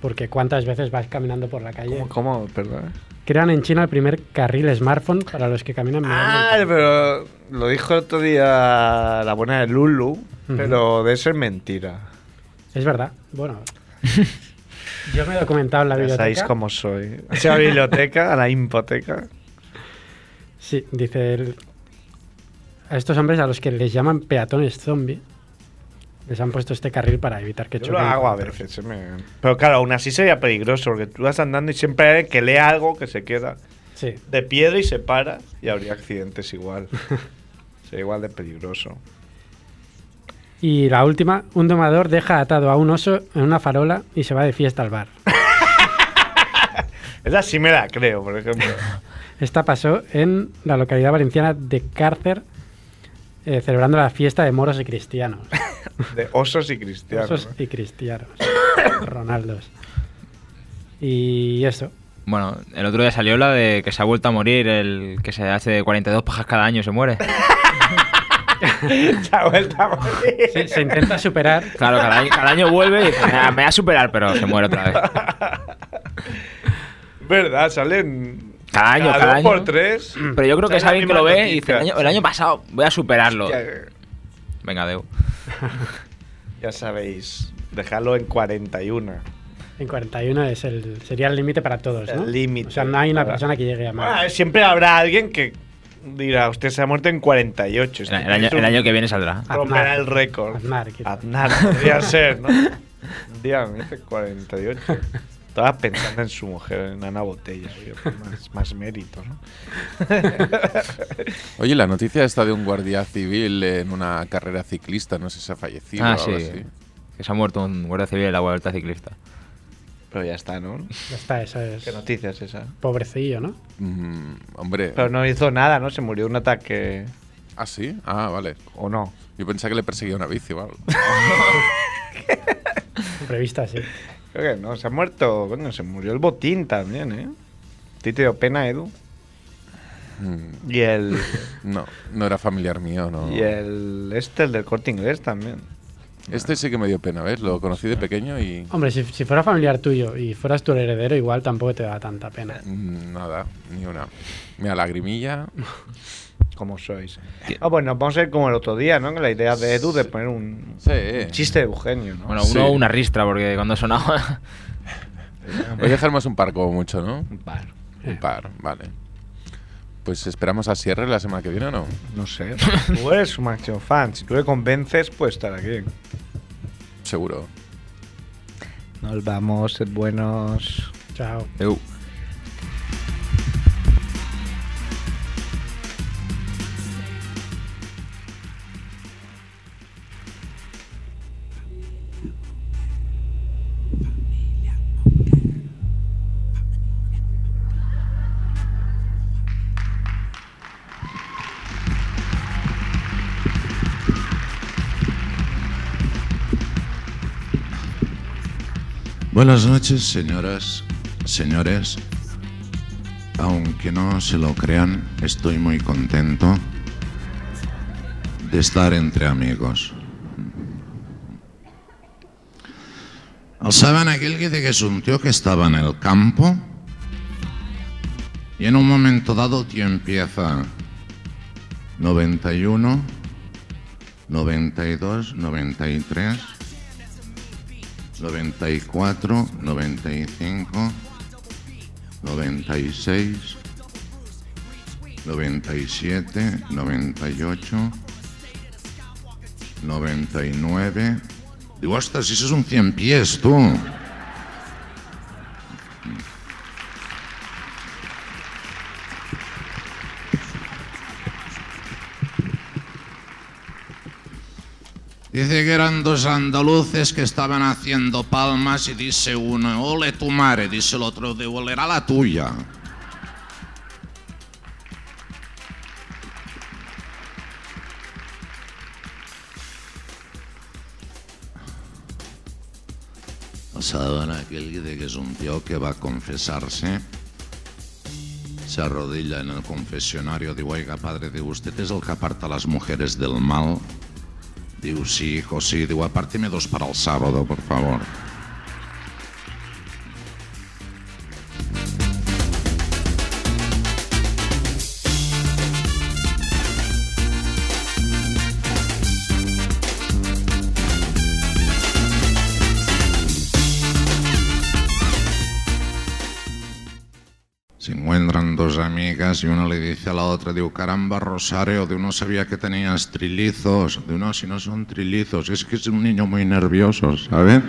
Porque cuántas veces vas caminando por la calle. ¿Cómo? cómo? Perdón. Crean en China el primer carril smartphone para los que caminan Ah, pero lo dijo el otro día la buena de Lulu, pero de eso es mentira. Es verdad. Bueno. Yo me he documentado en la biblioteca. sabéis cómo soy. ¿Has ido a la biblioteca? ¿A la hipoteca? Sí, dice el- a estos hombres a los que les llaman peatones zombie les han puesto este carril para evitar que Yo lo choquen hago a veces. se me- Pero claro, aún así sería peligroso, porque tú vas andando y siempre hay que lee algo que se queda Sí. de piedra y se para y habría accidentes igual. sería igual de peligroso. Y la última, un domador deja atado a un oso en una farola y se va de fiesta al bar. Esa sí me la creo, por ejemplo. Esta pasó en la localidad valenciana de Cárcer, eh, celebrando la fiesta de moros y cristianos. De osos y cristianos. Osos y cristianos. Ronaldos. Y eso. Bueno, el otro día salió la de que se ha vuelto a morir, el que se hace 42 pajas cada año y se muere. Se ha vuelto a morir. Se, se intenta superar. Claro, cada año, cada año vuelve y dice, va me va a superar, pero se muere otra vez. ¿Verdad? Salen. Cada año, cada año. por tres. Pero yo creo que es alguien que lo ve y dice, el año, noticias. el año pasado voy a superarlo. Hostia, Venga, Deu. Ya sabéis, dejarlo en 41. En 41 es el, sería el límite para todos, ¿no? El límite. O sea, no hay una Para- persona que llegue a más. Ah, siempre habrá alguien que dirá, usted se ha muerto en 48. El, el año, el año que viene saldrá. Romperá el récord. Aznar. Aznar, podría ser, ¿no? Un día me dice 48. Estaba pensando en su mujer, en Ana Botella. digo, Más, más mérito, ¿no? Oye, la noticia está de un guardia civil en una carrera ciclista, no sé si ha fallecido Ah, o algo sí. así. Que se ha muerto un guardia civil en la vuelta ciclista. Pero ya está, ¿no? Ya está, esa es. ¿Qué noticia es esa? Pobrecillo, ¿no? Mm, hombre. Pero no hizo nada, ¿no? Se murió de un ataque. ¿Ah, sí? Ah, vale. ¿O no? Yo pensaba que le perseguía una bici o algo. Prevista, sí. Creo que no, se ha muerto. Bueno, se murió el botín también, ¿eh? ¿A ti te dio pena, Edu? Mm, Y el. no, no era familiar mío, no. Y el. Este, el del corte inglés también. Este sí que me dio pena, ¿ves? Lo conocí de pequeño y. Hombre, si, si fuera familiar tuyo y fueras tu heredero, igual tampoco te da tanta pena. mm, Nada, ni una. Mira, lagrimilla. Como sois. Ah, bueno, vamos a ir como el otro día, ¿no? Con la idea de Edu de poner un, Sí. un chiste de Eugenio, ¿no? Bueno, Sí. uno una ristra, porque cuando sonaba. Voy a dejar más un par como mucho, ¿no? Un par. Un par, vale. Pues esperamos a cierre la semana que viene o no. No sé. Tú eres un máximo fan. Si tú le convences, puede estar aquí. Seguro. Nos vamos, sed buenos. Chao. Eu. Buenas noches, señoras, señores. Aunque no se lo crean, estoy muy contento de estar entre amigos. ¿Saben aquel que dice que es un tío que estaba en el campo? Y en un momento dado tío empieza 91, 92, 93, 94, 95, 96, 97, 98, 99. Digo, ostras, si eso es un 100 pies, tú. Dice que eran dos andaluces que estaban haciendo palmas y dice uno, ole tu madre, dice el otro, de la tuya. ¿Saben aquel que que es un tío que va a confesarse? Se arrodilla en el confesionario, digo, oiga padre, digo, ¿usted es el que aparta a las mujeres del mal? Digo, sí, hijo, sí. Digo, apárteme dos para el sábado, por favor. Y una le dice a la otra, digo, caramba, Rosario, de uno sabía que tenías trillizos, de uno si no son trillizos, es que es un niño muy nervioso, ¿sabes?